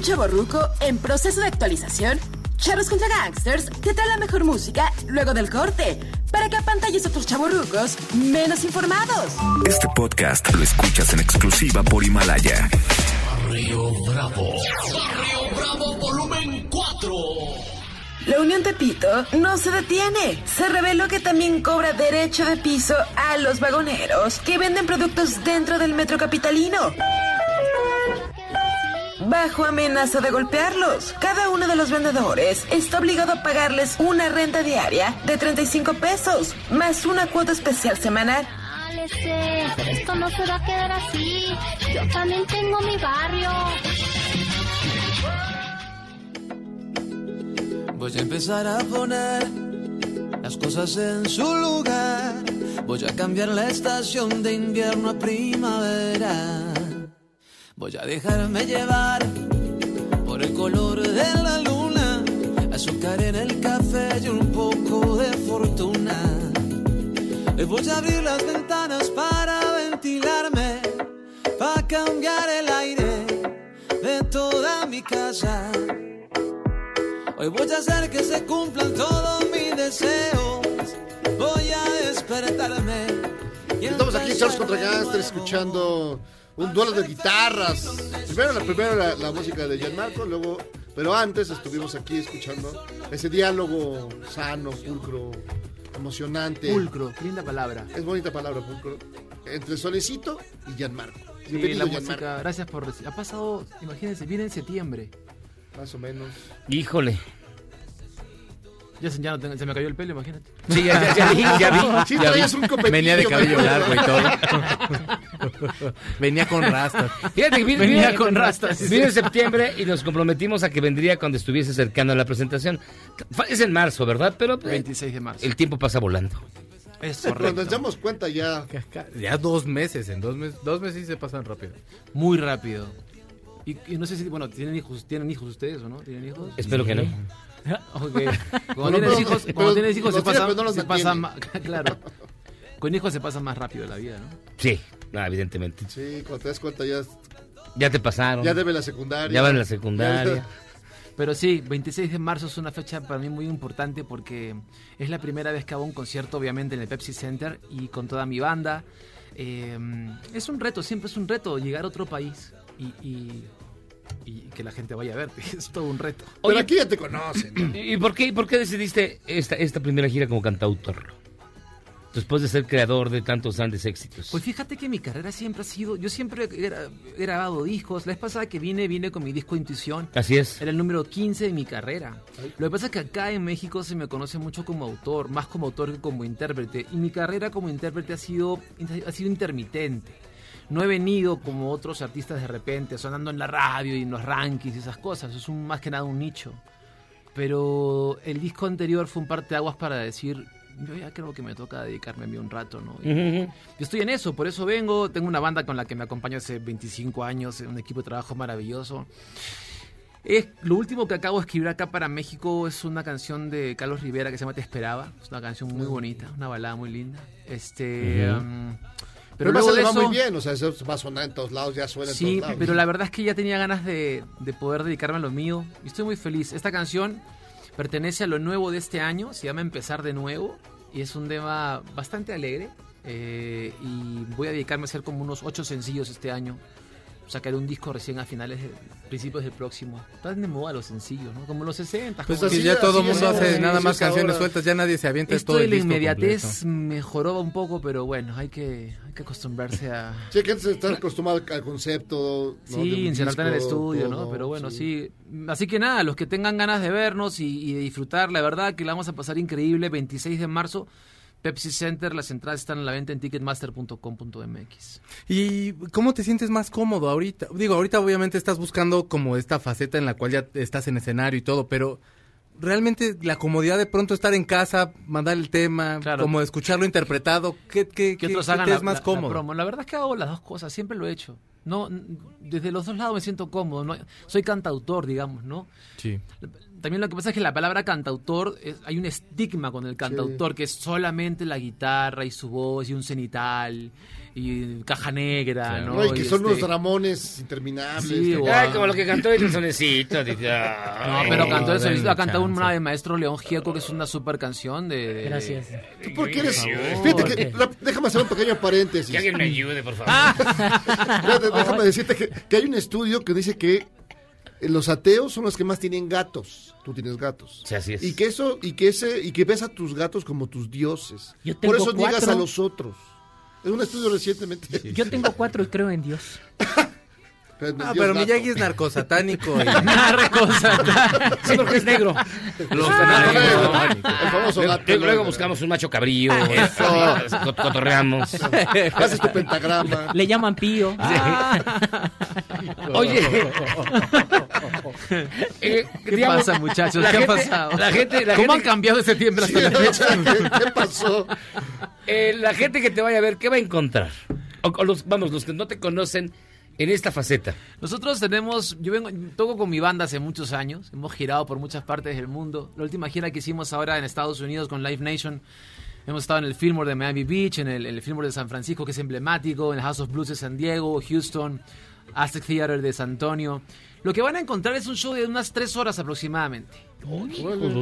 ¿Eres un chavo ruco en proceso de actualización? Charros contra Gangsters te trae la mejor música luego del corte para que apantalles a otros chavorrucos menos informados. Este podcast lo escuchas en exclusiva por Himalaya. Río Bravo. Río Bravo volumen 4. La Unión Tepito no se detiene. Se reveló que también cobra derecho de piso a los vagoneros que venden productos dentro del metro capitalino. Bajo amenaza de golpearlos, cada uno de los vendedores está obligado a pagarles una renta diaria de 35 pesos, más una cuota especial semanal. Pero esto no se va a quedar así. Yo también tengo mi barrio. Voy a empezar a poner las cosas en su lugar. Voy a cambiar la estación de invierno a primavera. Voy a dejarme llevar por el color de la luna, azúcar en el café y un poco de fortuna. Y voy a abrir las ventanas para ventilarme, para cambiar el aire de toda mi casa. Hoy voy a hacer que se cumplan todos mis deseos. Voy a despertarme. Estamos aquí, Charles contra Gangsters, escuchando un duelo de guitarras. Primero, la, primero la, la música de Gianmarco, luego, pero antes estuvimos aquí escuchando ese diálogo sano, pulcro, emocionante. Pulcro, qué linda palabra. Es bonita palabra, pulcro. Entre Solecito y Gianmarco. Sí, la Gianmarco. música, gracias por Ha pasado, imagínense, viene en septiembre. Más o menos. Híjole. Ya, se, ya no tengo- se me cayó el pelo, imagínate. Sí, ya, ya, ya vi, ya vi. Sí, ya vi. un Venía de cabello largo y todo. Venía con rastas. Fíjate que Venía con rastas. Viene en septiembre y nos comprometimos a que vendría cuando estuviese cercano a la presentación. Es en marzo, ¿verdad? Pero eh, 26 de marzo. el tiempo pasa volando. Es Cuando nos damos cuenta ya. Ya dos meses, en dos meses, dos meses se pasan rápido. Muy rápido. Y, y no sé si, bueno, ¿tienen hijos, ¿tienen hijos ustedes o no? ¿Tienen hijos? Espero que no. ok. Bueno, Cuando tienes pero- hijos, pero cuando tienes hijos se pasa, no se ma- claro. Con hijos se pasa más rápido la vida, ¿no? Sí, no, evidentemente. Sí, cuando te das cuenta ya, Ya te pasaron. ya debe la secundaria. Ya van la secundaria. Pero sí, 26 de marzo es una fecha para mí muy importante porque es la primera vez que hago un concierto, obviamente, en el Pepsi Center y con toda mi banda. Eh, es un reto, siempre es un reto llegar a otro país y, y- y que la gente vaya a verte. Es todo un reto. Pero aquí ya te conocen. ¿no? ¿Y por qué, por qué decidiste esta, esta primera gira como cantautor? Después de ser creador de tantos grandes éxitos. Pues fíjate que mi carrera siempre ha sido, yo siempre he grabado discos. La vez pasada que vine, vine con mi disco Intuición. Así es. Era el número 15 de mi carrera. Lo que pasa es que acá en México se me conoce mucho como autor, más como autor que como intérprete. Y mi carrera como intérprete ha sido, ha sido intermitente. No he venido como otros artistas de repente, sonando en la radio y en los rankings y esas cosas. Es un, más que nada un nicho. Pero el disco anterior fue un parteaguas para decir, yo ya creo que me toca dedicarme a mí un rato, ¿no? Y- yo estoy en eso, por eso vengo. Tengo una banda con la que me acompaño hace 25 años, un equipo de trabajo maravilloso. Es, lo último que acabo de escribir acá para México es una canción de Carlos Rivera que se llama Te Esperaba. Es una canción muy bonita, una balada muy linda. Este, um, Pero pero además luego se le va eso, muy bien, o sea, eso va a sonar en todos lados, ya suena en Sí, todos lados. pero la verdad es que ya tenía ganas de, de poder dedicarme a lo mío y estoy muy feliz. Esta canción pertenece a lo nuevo de este año, se llama Empezar de Nuevo y es un tema bastante alegre eh, y voy a dedicarme a hacer como unos ocho sencillos este año. Sacaré un disco recién a finales, de, principios del próximo. Están de moda los sencillos, ¿no? Como los 60. Pues como así ya todo el mundo hace nada Sí, más es canciones ahora. sueltas, ya nadie se avienta Esto todo de el la disco inmediatez completo. mejoró un poco, pero bueno, hay que, hay que acostumbrarse a... Sí, que antes estar acostumbrado al concepto. ¿no? de Sí, encerrarte en el estudio, todo, ¿no? Pero bueno, sí. Así que nada, los que tengan ganas de vernos y, y de disfrutar, la verdad que la vamos a pasar increíble. 26 de marzo, Pepsi Center, las entradas están a la venta en ticketmaster.com.mx. ¿Y cómo te sientes más cómodo ahorita? Digo, ahorita obviamente estás buscando como esta faceta en la cual ya estás en escenario y todo, pero realmente la comodidad de pronto estar en casa, mandar el tema, como escucharlo interpretado, ¿qué, qué, Que qué- otros qué hagan te la, es más la- la cómodo? promo. La verdad es que hago las dos cosas, siempre lo he hecho. No, desde los dos lados me siento cómodo. ¿no? Soy cantautor, digamos, ¿no? Sí. También lo que pasa es que la palabra cantautor, es- hay un estigma con el cantautor, que es solamente la guitarra y su voz y un cenital y caja negra, ¿no? No, y que Y son este- unos dramones interminables. Sí, que- o- Ay, como lo que cantó el sonecito. No, pero cantó el solista, ha cantado una de Maestro León Gieco, que es una super canción de... de- Gracias. ¿Tú por qué eres? Por favor. Fíjate que, la- déjame hacer un pequeño paréntesis. Que alguien me ayude, por favor. Déjame decirte que, que hay un estudio que dice que los ateos son los que más tienen gatos. Tú tienes gatos. Sí, así es. Y que eso, y que ese, y que ves a tus gatos como tus dioses. Yo Por tengo eso llegas cuatro. a los otros. Es un estudio recientemente. Yo tengo cuatro y creo en Dios. Ah, pero Miyagi es narcosatánico. y- Narcosatánico. Sí, porque es negro. Los Ah, famoso Luego- gato Luego buscamos un macho cabrío. Eso. cot- Cotorreamos. Haces tu pentagrama. Le llaman Pío. Oye. Eh, ¿Qué digamos, pasa, muchachos? ¿Qué gente- ha pasado? La gente, la ¿Cómo gente- han cambiado de septiembre hasta la fecha? ¿Qué, qué pasó? eh, la gente que te vaya a ver, ¿qué va a encontrar? O, o los, vamos, los que no te conocen en esta faceta. Nosotros tenemos, yo vengo, toco con mi banda hace muchos años, hemos girado por muchas partes del mundo. La última gira que hicimos ahora en Estados Unidos con Live Nation, hemos estado en el Fillmore de Miami Beach, en el, el Fillmore de San Francisco, que es emblemático, en el House of Blues de San Diego, Houston, Aztec Theater de San Antonio. Lo que van a encontrar es un show de unas tres horas aproximadamente.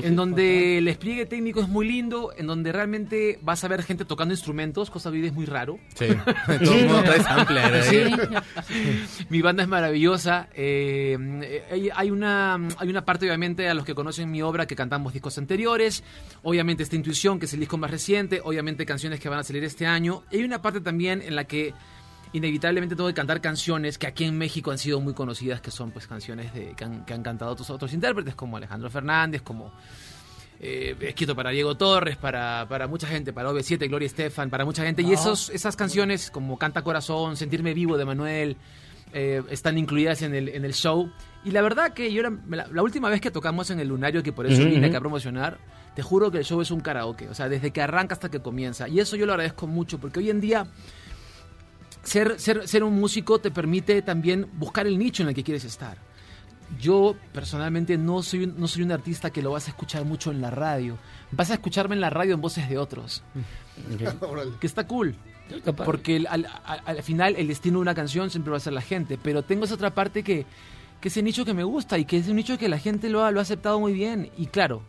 En donde el despliegue técnico es muy lindo, en donde realmente vas a ver gente tocando instrumentos, cosa que es muy raro. Sí. Todo el mundo trae sampler ahí. Mi banda es maravillosa. eh, eh, hay, hay una, hay una parte, obviamente, a los que conocen mi obra que cantamos discos anteriores. Obviamente, esta Intuición, que es el disco más reciente. Obviamente, canciones que van a salir este año. Y hay una parte también en la que inevitablemente tengo que cantar canciones que aquí en México han sido muy conocidas, que son pues canciones de, que, han, que han cantado otros, otros intérpretes, como Alejandro Fernández, como eh, escrito para Diego Torres, para, para mucha gente, para OV7, Gloria Estefan, para mucha gente. Y esos, esas canciones como Canta Corazón, Sentirme Vivo de Manuel, eh, están incluidas en el, en el show. Y la verdad que yo era, la, la última vez que tocamos en el Lunario, que por eso Ujú, vine ujú. acá a promocionar, te juro que el show es un karaoke. O sea, desde que arranca hasta que comienza. Y eso yo lo agradezco mucho, porque hoy en día ser, ser, ser un músico te permite también buscar el nicho en el que quieres estar. Yo personalmente no soy, un- no soy un artista que lo vas a escuchar mucho en la radio. Vas a escucharme en la radio en voces de otros. Órale. Que está cool. Porque el- al, al- al final el destino de una canción siempre va a ser la gente. Pero tengo esa otra parte que, que es el nicho que me gusta y que es un nicho que la gente lo ha, lo ha aceptado muy bien. Y claro,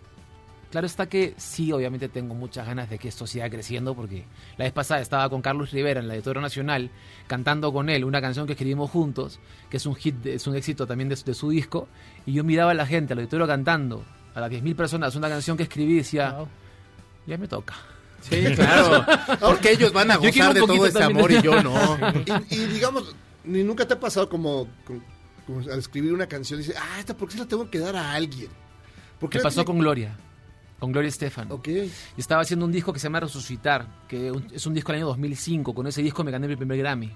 claro está que sí, obviamente tengo muchas ganas de que esto siga creciendo porque la vez pasada estaba con Carlos Rivera en la de Toro Nacional cantando con él una canción que escribimos juntos, que es un hit, es un éxito también de, su- de su disco, y yo miraba a la gente, al auditorio cantando, a las 10.000 personas, una canción que escribí y decía, ya me toca. Sí, claro. Porque ellos van a gozar de todo ese amor y yo no. Y, y digamos, ni nunca te ha pasado como, como- como al escribir una canción, dice, ah, esta por qué se la tengo que dar a alguien. ¿Por qué ¿Qué la pasó tiene- con Gloria? Con Gloria Estefan. Ok. Y estaba haciendo un disco que se llama Resucitar, que es un disco del año 2005. Con ese disco me gané mi primer Grammy.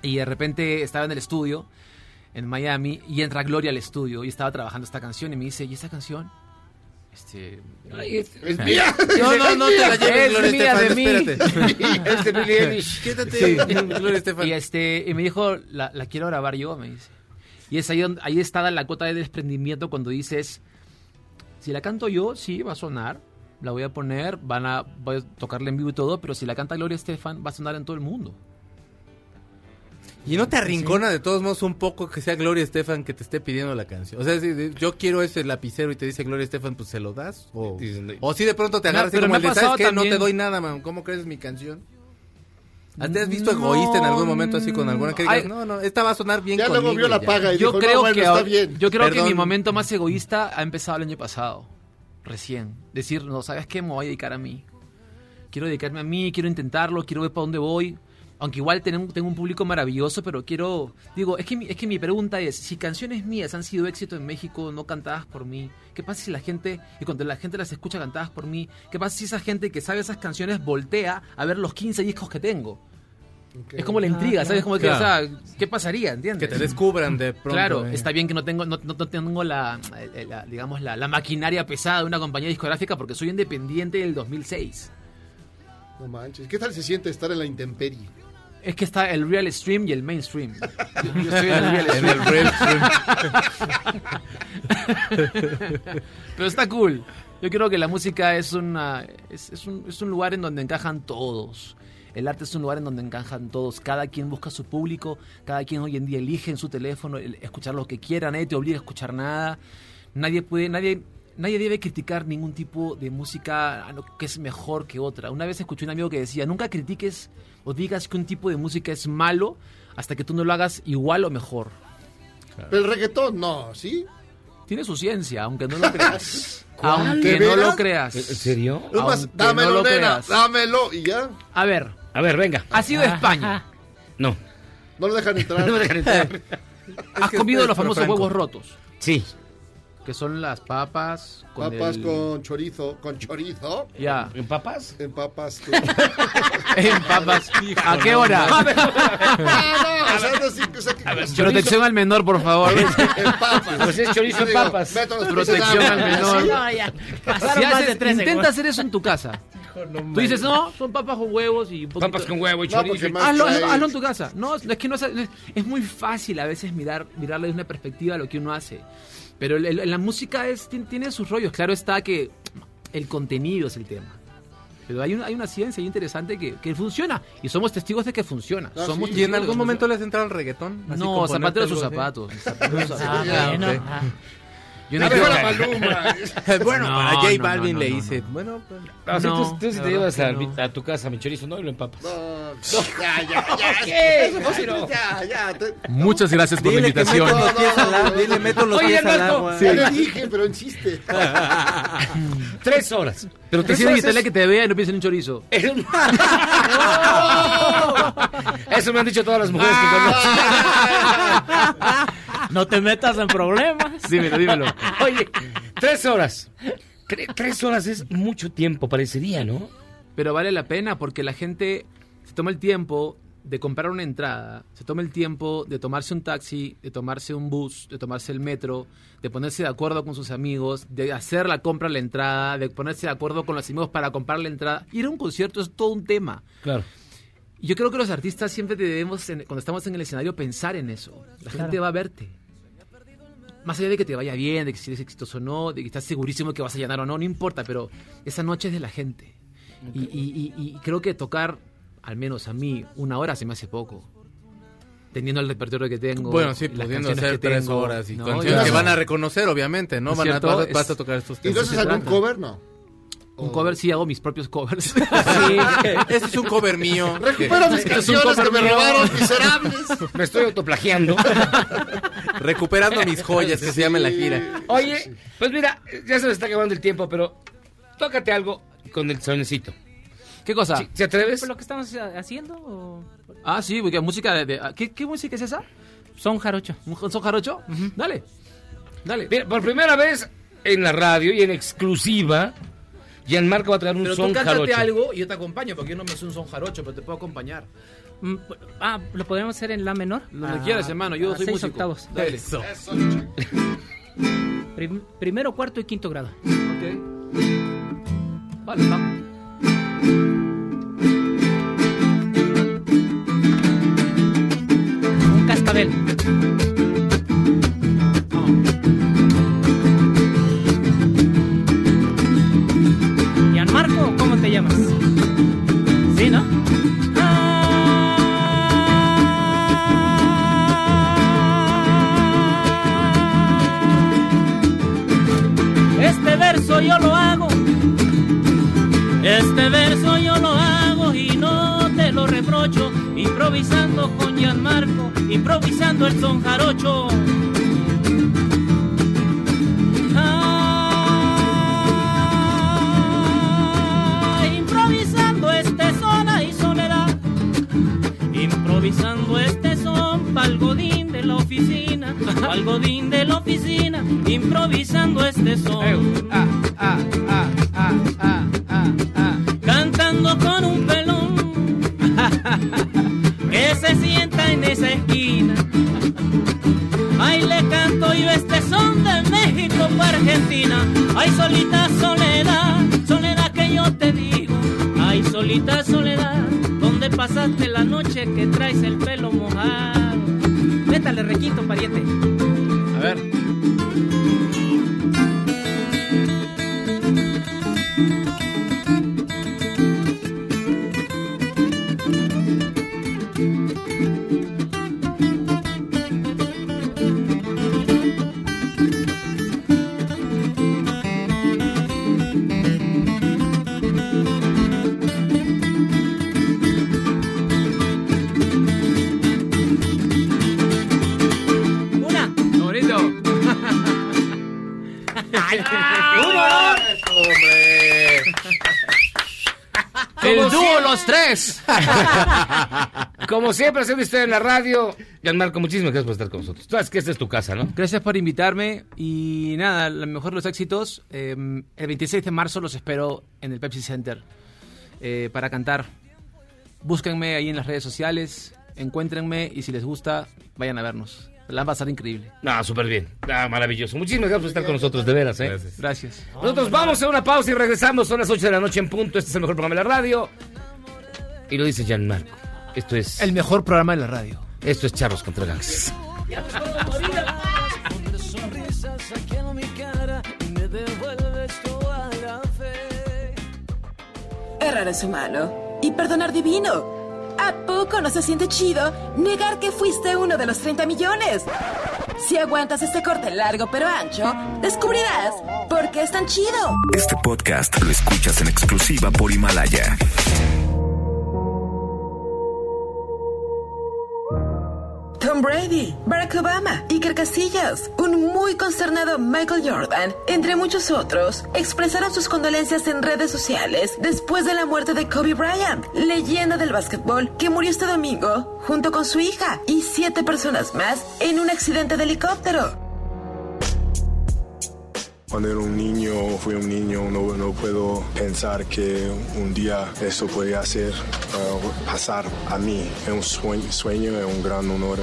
Y de repente estaba en el estudio, en Miami, y entra Gloria al estudio y estaba trabajando esta canción y me dice, ¿y esta canción? Este... Ay, es- es mía. No, no, no te la lleves, Es Gloria mía, Estefan, de mí. espérate. Es de Billie Eilish. Quédate, Sí. Gloria Estefan. Y, este, y me dijo, la, la quiero grabar yo, me dice. Y es ahí, ahí está la cuota de desprendimiento cuando dices, si la canto yo, sí, va a sonar, la voy a poner, van a, voy a tocarla en vivo y todo, pero si la canta Gloria Estefan, va a sonar en todo el mundo. Y no te arrincona de todos modos un poco que sea Gloria Estefan que te esté pidiendo la canción. O sea, si yo quiero ese lapicero y te dice Gloria Estefan, pues se lo das. O, o si de pronto te agarras pero como el de, ¿sabes qué? No te doy nada, man. ¿Cómo crees mi canción? ¿Ah, ¿Te has visto No, egoísta en algún momento así con alguna que digas, ay. no, no, esta va a sonar bien Ya luego conmigo vio la ya"? paga y Yo dijo, creo, no, bueno, que, está bien. yo creo que Perdón. mi momento más egoísta ha empezado el año pasado, recién. Decir, no, ¿sabes qué? Me voy a dedicar a mí. Quiero dedicarme a mí, quiero intentarlo, quiero ver para dónde voy. Aunque igual tengo, tengo un público maravilloso, pero quiero... Digo, es que, mi, es que mi pregunta es, si canciones mías han sido éxito en México no cantadas por mí, ¿qué pasa si la gente, y cuando la gente las escucha cantadas por mí, qué pasa si esa gente que sabe esas canciones voltea a ver los 15 discos que tengo? Es como la intriga, ¿sabes? Como que, Claro. o sea, ¿qué pasaría? ¿Entiendes? Que te descubran de pronto. Claro, eh. está bien que no tengo, no, no- no tengo la, eh, la- digamos, la, la maquinaria pesada de una compañía discográfica porque soy independiente del 2006. No manches. ¿Qué tal se siente estar en la intemperie? Es que está el real stream y el mainstream. Yo, estoy en el real En stream. el real Pero está cool. Yo creo que la música es, una, es, es un, es un lugar en donde encajan todos. El arte es un lugar en donde encajan todos. Cada quien busca su público, cada quien hoy en día elige en su teléfono el- escuchar lo que quiera, nadie te obliga a escuchar nada. Nadie puede, nadie, nadie debe criticar ningún tipo de música no, que es mejor que otra. Una vez escuché un amigo que decía, nunca critiques o digas que un tipo de música es malo hasta que tú no lo hagas igual o mejor. Pero el reggaetón, no, ¿sí? Tiene su ciencia, aunque no lo creas. Aunque ¿De no lo creas. ¿En serio? Es más, Aunque dámelo, no lo nena, creas. dámelo y ya. A ver, A ver, venga. has sido de España. No. No lo dejan entrar. No me dejan entrar. Has comido ustedes los famosos huevos rotos, Sí. Que son las papas con Papas el- con chorizo, con chorizo. Ya. ¿En papas? En papas. tú. En papas. ¿A qué hora? No, no, Protección al menor, por favor. en papas. Pues es chorizo en papas. meto los Protección al menor. No, ya. Si haces- de tres intenta hacer eso en tu casa. Tú dices, no, son papas con huevos y un poquito... Papas con huevo y No, chorizo. más Hazlo, hazlo, hazlo en tu casa. No, es que no es, es muy fácil a veces mirar mirarle desde una perspectiva a lo que uno hace. Pero el- el- la música es, tiene, tiene sus rollos. Claro está que el contenido es el tema. Pero hay una, hay una ciencia interesante que, que funciona. Y somos testigos de que funciona. Ah, somos sí. ¿Y en algún momento funciona. le has entrado al reggaetón? Así No, zapatero sus zapatos. Zapatero sus Ah, bueno. ah. Yo no la Maluma. bueno, No, para J no, Balvin no, le hice, no. bueno, pues, Ah, sí, No, tú, tú sí la te llevas que a, no. a tu casa mi chorizo, ¿no? Y lo empapas. No, ya, ya, ya. ¿Qué? Ya, ya. te- Muchas gracias por la dile que meto invitación. dile meto los Oye, pies al agua. Ya le dije, pero insiste. Tres horas. Pero tres Decirle a mi horas tele es- que te vea y no piensen en un chorizo. Eso me han dicho todas las mujeres que conozco. No te metas en problemas. Dímelo, dímelo. Oye, tres horas. Tres horas es mucho tiempo, parecería, ¿no? Pero vale la pena porque la gente se toma el tiempo de comprar una entrada, se toma el tiempo de tomarse un taxi, de tomarse un bus, de tomarse el metro, de ponerse de acuerdo con sus amigos, de hacer la compra de la entrada, de ponerse de acuerdo con los amigos para comprar la entrada. Ir a un concierto es todo un tema. Claro. Y yo creo que los artistas siempre debemos, cuando estamos en el escenario, pensar en eso. La gente va a verte. Más allá de que te vaya bien, de que si eres exitoso o no, de que estás segurísimo que vas a llenar o no, no importa, pero esa noche es de la gente. Y, y- y- y creo que tocar, al menos a mí, una hora se me hace poco. teniendo el repertorio que tengo. Bueno, sí, y las pudiendo canciones hacer que tres tengo, horas y ¿no? canciones Y que van a reconocer, obviamente, ¿no? ¿Es Van a, vas, vas a tocar estos ¿Y temas. no haces algún cover? No. Un cover, sí, hago mis propios covers. Sí, este es un cover mío. Recupera mis un canciones que me mío. robaron, miserables. Me estoy autoplagiando. Recuperando mis joyas, que se llama la gira. Oye, pues mira, ya se nos está acabando el tiempo, pero tócate algo con el sonecito. ¿Qué cosa? Sí, ¿Se atreves? ¿Por lo que estamos haciendo? o- Ah, sí, porque música de... de- ¿qué, qué música es esa? Son jarocho. ¿Un son jarocho? Dale. Dale. Mira, por primera vez en la radio y en exclusiva, Gianmarco va a traer un Pero son tú cántate jarocho. algo y yo te acompaño, porque yo no me sé un son jarocho, pero te puedo acompañar. Mm, Ah, ¿lo podemos hacer en la menor? Donde Ah, quieras, hermano, yo a soy seis músico. octavos. Dale. Eso. Prim- primero, cuarto y quinto grado. Ok. Vale, vamos. Un cascabel. Yo lo hago, este verso yo lo hago y no te lo reprocho, improvisando con Gianmarco, improvisando el son jarocho. Ah, improvisando este son y soledad, improvisando este son pa'l godín de la oficina, pa'l godín de la oficina, improvisando este son. Cantando con un pelón que se sienta en esa esquina. Ay, le canto yo este son de México para Argentina. Ay, solita soledad, soledad que yo te digo. Ay, solita soledad, ¿dónde pasaste la noche que traes el pelo mojado? Métale requinto, pariente. A ver. ¡Hombre! El dúo siempre. Los Tres. Como siempre, haciendo historia en la radio. Gianmarco, muchísimas gracias por estar con nosotros. Tú sabes que esta es tu casa, ¿no? Gracias por invitarme y nada, lo mejor de los éxitos. eh, el 26 de marzo los espero en el Pepsi Center eh, para cantar. Búsquenme ahí en las redes sociales, encuéntrenme y si les gusta, vayan a vernos. La va a pasar increíble. No, súper bien. Ah, maravilloso. Muchísimas gracias por estar con nosotros, de veras, ¿eh? Gracias. Nosotros vamos a una pausa y regresamos. Son las 8 de la noche en punto. Este es el mejor programa de la radio. Y lo dice Gianmarco. Esto es. El mejor programa de la radio. Esto es Charros contra fe. Errar es humano y perdonar divino. ¿A poco no se siente chido negar que fuiste uno de los 30 millones? Si aguantas este corte largo pero ancho, descubrirás por qué es tan chido. Este podcast lo escuchas en exclusiva por Himalaya. Tom Brady, Barack Obama, Iker Casillas, un muy consternado Michael Jordan, entre muchos otros, expresaron sus condolencias en redes sociales después de la muerte de Kobe Bryant, leyenda del básquetbol que murió este domingo junto con su hija y siete personas más en un accidente de helicóptero. Cuando era un niño, fui un niño, no, no puedo pensar que un día esto podría hacer, uh, pasar a mí. Es un sueño, sueño, es un gran honor.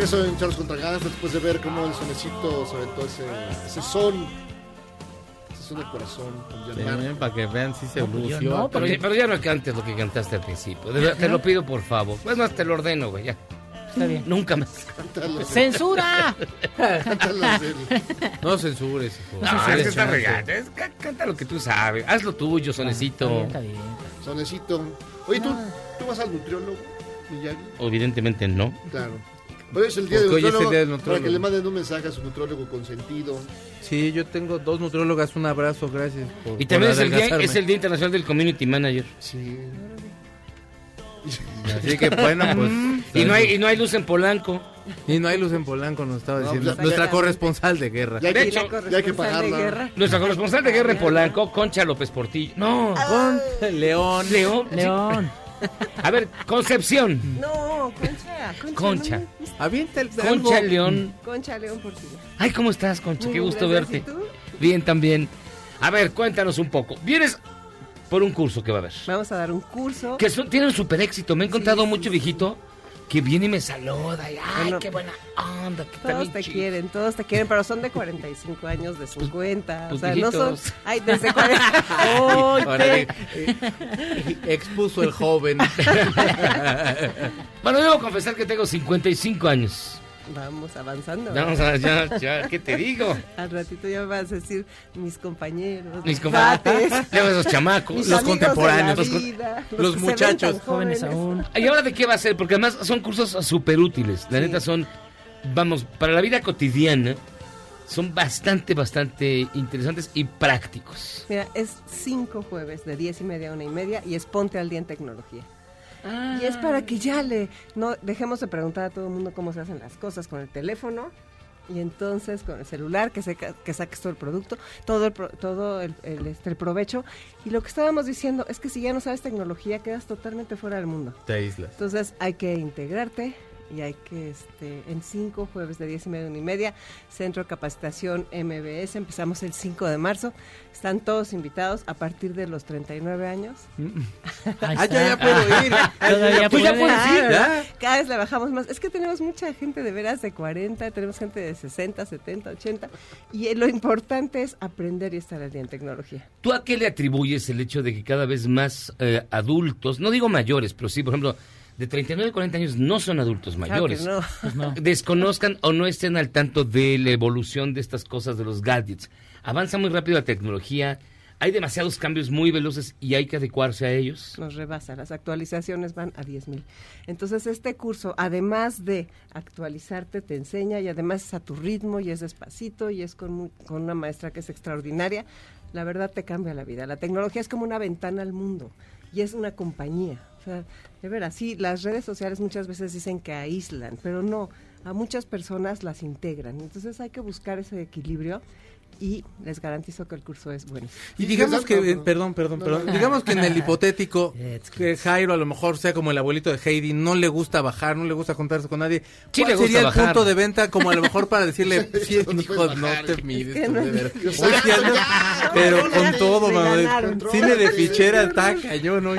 Regreso en Charlos contra Ganas después de ver cómo el sonecito se aventó ese, ese son. Ese son del corazón. con para que vean si se No, pues no, pero, pero ya no cantes lo que cantaste al principio. De verdad, te lo pido por favor. Pues más te lo ordeno, güey. Ya. Está bien. Nunca más. ¡Censura! No censures, hijo. No, es que está regando. Es ca- Canta lo que tú sabes. Haz lo tuyo, sonecito. Sonecito. Oye, ¿tú, ¿tú vas al nutriólogo, Miyagi? Evidentemente no. Claro. Hoy es el día del nutriólogo, día del para que le manden un mensaje a su nutriólogo consentido. Sí, yo tengo dos nutriólogas, un abrazo, gracias. Por, Y también es el, día, adelgazarme. es el Día Internacional del Community Manager. Sí. Así que bueno, pues. Y no hay, y no hay luz en Polanco. Y no hay luz en Polanco, nos estaba No, diciendo. pues, Nuestra ya- corresponsal de guerra. De hecho, Nuestra corresponsal de guerra en Polanco, Concha López Portillo. No, Con León. León. León. A ver, Concepción. No, Concha. Concha. Concha. Avienta el Concha algo. León. Concha León por ti. Ay, ¿cómo estás, Concha? Muy Qué gusto gracias. verte. ¿Y tú? Bien, también. A ver, cuéntanos un poco. Vienes por un curso que va a haber. Vamos a dar un curso. Que son, tienen super éxito. Me he encontrado mucho viejito que viene y me saluda. Y, ay, Bueno, qué buena onda. Que Todos te chido. quieren, todos te quieren, pero son de 45 años, de 50. pues o sea, no son. Ay, desde 40. ¡Ay, Ahora, te- eh, eh, expuso el joven. Bueno, debo confesar que tengo 55 años. Vamos avanzando. Vamos a ya, ya, ¿qué te digo? Al ratito ya me vas a decir mis compañeros, Mis luego esos chamacos, mis los contemporáneos, la los con- vida, los muchachos. jóvenes aún. ¿Y ahora de qué va a ser? Porque además son cursos súper útiles. La neta son, vamos, para la vida cotidiana, son bastante, bastante interesantes y prácticos. Mira, es cinco jueves de diez y media a una y media y es Ponte al Día en Tecnología. Y es para que ya le no dejemos de preguntar a todo el mundo cómo se hacen las cosas con el teléfono y entonces con el celular que, se, que saques todo el producto, todo el, todo el, el, este, el provecho. Y lo que estábamos diciendo es que si ya no sabes tecnología quedas totalmente fuera del mundo. Te aíslas. Entonces hay que integrarte y hay que, este, en cinco jueves de 10 y media, una y media, Centro de Capacitación MBS, empezamos el 5 de marzo. Están todos invitados a partir de los 39 años. Ah, ya, ya puedo ir. Todavía Pues ya puedes. ir. ¿verdad? Cada vez le bajamos más. Es que tenemos mucha gente de veras de 40, tenemos gente de 60, 70, 80. Y eh, lo importante es aprender y estar al día en tecnología. ¿Tú a qué le atribuyes el hecho de que cada vez más eh, adultos, no digo mayores, pero sí, por ejemplo, de 39 a 40 años no son adultos Claro mayores, que no. Pues no. desconozcan o no estén al tanto de la evolución de estas cosas, de los gadgets? Avanza muy rápido la tecnología, hay demasiados cambios muy veloces y hay que adecuarse a ellos. Nos rebasa, las actualizaciones van a 10 mil. Entonces este curso, además de actualizarte, te enseña y además es a tu ritmo y es despacito y es con, con una maestra que es extraordinaria. La verdad te cambia la vida. La tecnología es como una ventana al mundo y es una compañía. O sea, de veras, sí, las redes sociales muchas veces dicen que aíslan, pero no, a muchas personas las integran. Entonces hay que buscar ese equilibrio y les garantizo que el curso es bueno. Y digamos que, eh, perdón, perdón, No, perdón, no. digamos que en el hipotético, que Jairo a lo mejor sea como el abuelito de Heidi, no le gusta bajar, no le gusta contarse con nadie. Sí ¿Cuál le gusta sería el punto de venta como a lo mejor para decirle, sí, ¿Dónde hijo, no te mides, Es que tú, no- de sí andas, pero No, con todo, mamá. ganaron. Cine de fichera está cañón hoy.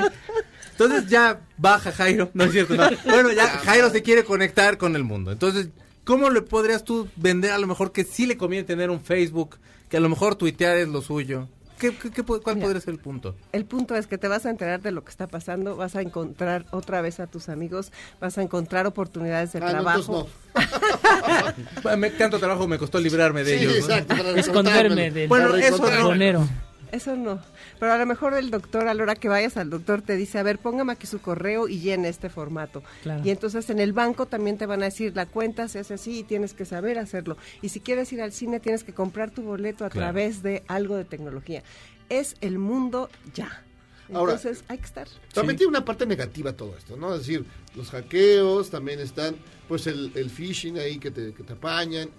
Entonces ya baja Jairo, no es cierto, no. Bueno, ya Jairo se quiere conectar con el mundo. Entonces, ¿cómo le podrías tú vender a lo mejor que sí le conviene tener un Facebook, que a lo mejor tuitear es lo suyo? ¿Qué, qué- qué ¿Cuál Mira. podría ser el punto? El punto es que te vas a enterar de lo que está pasando, vas a encontrar otra vez a tus amigos, vas a encontrar oportunidades de Ah, no, trabajo. entonces Me tanto trabajo me costó librarme de Sí, ellos. ¿no? exacto, para Esconderme del Bueno, eso no. Eso no. Pero a lo mejor el doctor, a la hora que vayas al doctor, te dice, a ver, póngame aquí su correo y llene este formato. Claro. Y entonces en el banco también te van a decir, la cuenta se hace así y tienes que saber hacerlo. Y si quieres ir al cine, tienes que comprar tu boleto a Claro. través de algo de tecnología. Es el mundo ya. Ahora, Entonces hay que estar. También tiene una parte negativa todo esto, ¿no? Es decir, los hackeos, también están, pues el, el phishing ahí que te, que te apañan.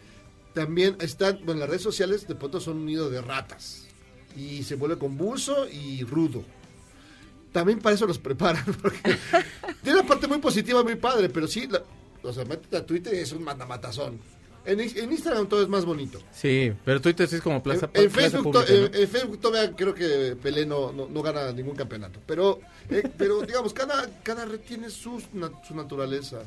También están, bueno, las redes sociales de pronto son un nido de ratas. Y se vuelve convulso y rudo. También para eso los preparan, porque tiene una parte muy positiva, muy padre, pero sí, la- o sea, métete a Twitter es un matamatazón. En, en Instagram todo es más bonito. Sí, pero Twitter sí es como plaza, En, en plaza Facebook, pública, to- ¿no? en- en Facebook todavía creo que Pelé no, no, no gana ningún campeonato. Pero, eh, pero digamos, cada, cada red tiene su, na- su naturaleza.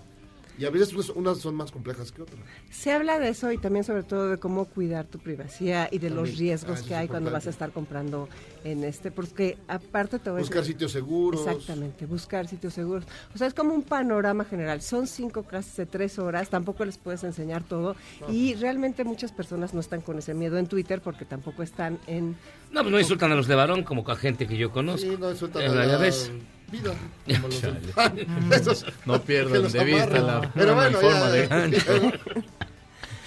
Y a veces unas, unas son más complejas que otras. Se habla de eso y también sobre todo de cómo cuidar tu privacidad y de los riesgos Ah, que hay cuando vas a estar comprando en este, porque aparte te voy a Buscar decir- sitios seguros. Exactamente, buscar sitios seguros. O sea, es como un panorama general. Son cinco clases de tres horas, tampoco les puedes enseñar todo y realmente muchas personas no están con ese miedo en Twitter porque tampoco están en... No, pues no insultan a los de varón como a gente que yo conozco. Sí, no insultan a ya la ves. Vida. como los del Chale. pan. Esos No que pierdan los de vista amarran. la Pero bueno, forma ya- de gancho.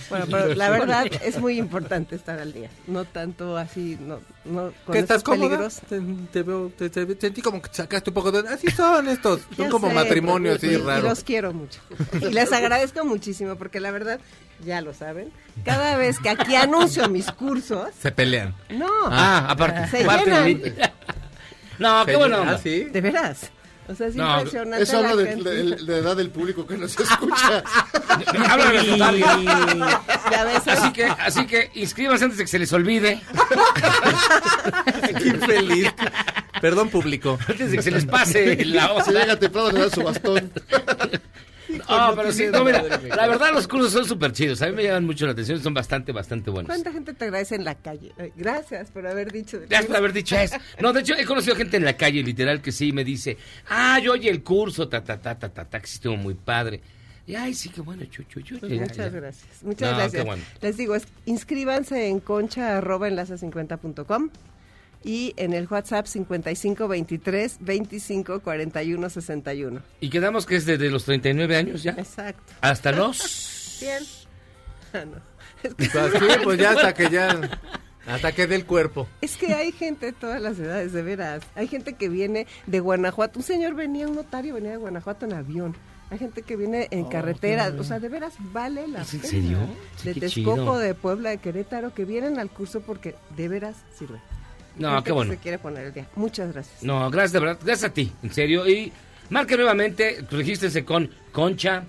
Bueno, pero la verdad es muy importante estar al día. No tanto así, no, no con ¿Qué estás esos cómoda? peligros. Te, te veo, te, te- sentí como que sacaste un poco de... Así son estos, son Ya como sé, matrimonios pero- así y- y raros. los quiero mucho. Y les agradezco muchísimo porque la verdad, ya lo saben, cada vez que aquí anuncio mis cursos, Se pelean. no. Ah, aparte. Se aparte de llenan. No, qué bueno. ¿Ah, sí? De veras. O sea, es No, impresionante Eso habla la de, de- edad del público que nos escucha. Habla de su Así que, así que inscríbanse antes de que se les olvide. Qué feliz. Perdón, público. Antes de que se les pase la Si onda. llega temprano, le da su bastón. No, pero sí, no, mira, la verdad los cursos son súper chidos. A mí me llaman mucho la atención, son bastante, bastante buenos. ¿Cuánta gente te agradece en la calle? Ay, Gracias por haber dicho. Gracias por haber dicho eso. No, de hecho, he conocido gente en la calle, literal, que sí me dice, ah, yo oye el curso, ta, ta, ta, ta, ta, ta, que sí estuvo muy padre. Y, ay, sí, qué bueno, chu, chu. Pues muchas ya. gracias. Muchas No, gracias. bueno. Les digo, es- inscríbanse en concha arroba enlace50.com y en el WhatsApp 5523 25 41 61. Y quedamos que es desde los 39 años ya. Exacto. Hasta los... Bien. Ah, no. Es Pues que, así, pues ya hasta que ya... Hasta que dé el cuerpo. es que hay gente de todas las edades, de veras. Hay gente que viene de Guanajuato. Un señor venía, un notario venía de Guanajuato en avión. Hay gente que viene en carretera. O sea, de veras vale la ¿Es en pena. serio? De Texcoco, chido. de Puebla, de Querétaro, que vienen al curso porque de veras sirve. No, Gente qué que bueno. se quiere poner el día. Muchas gracias. No, gracias de verdad, gracias a ti, en serio. Y marque nuevamente, regístrense con Concha.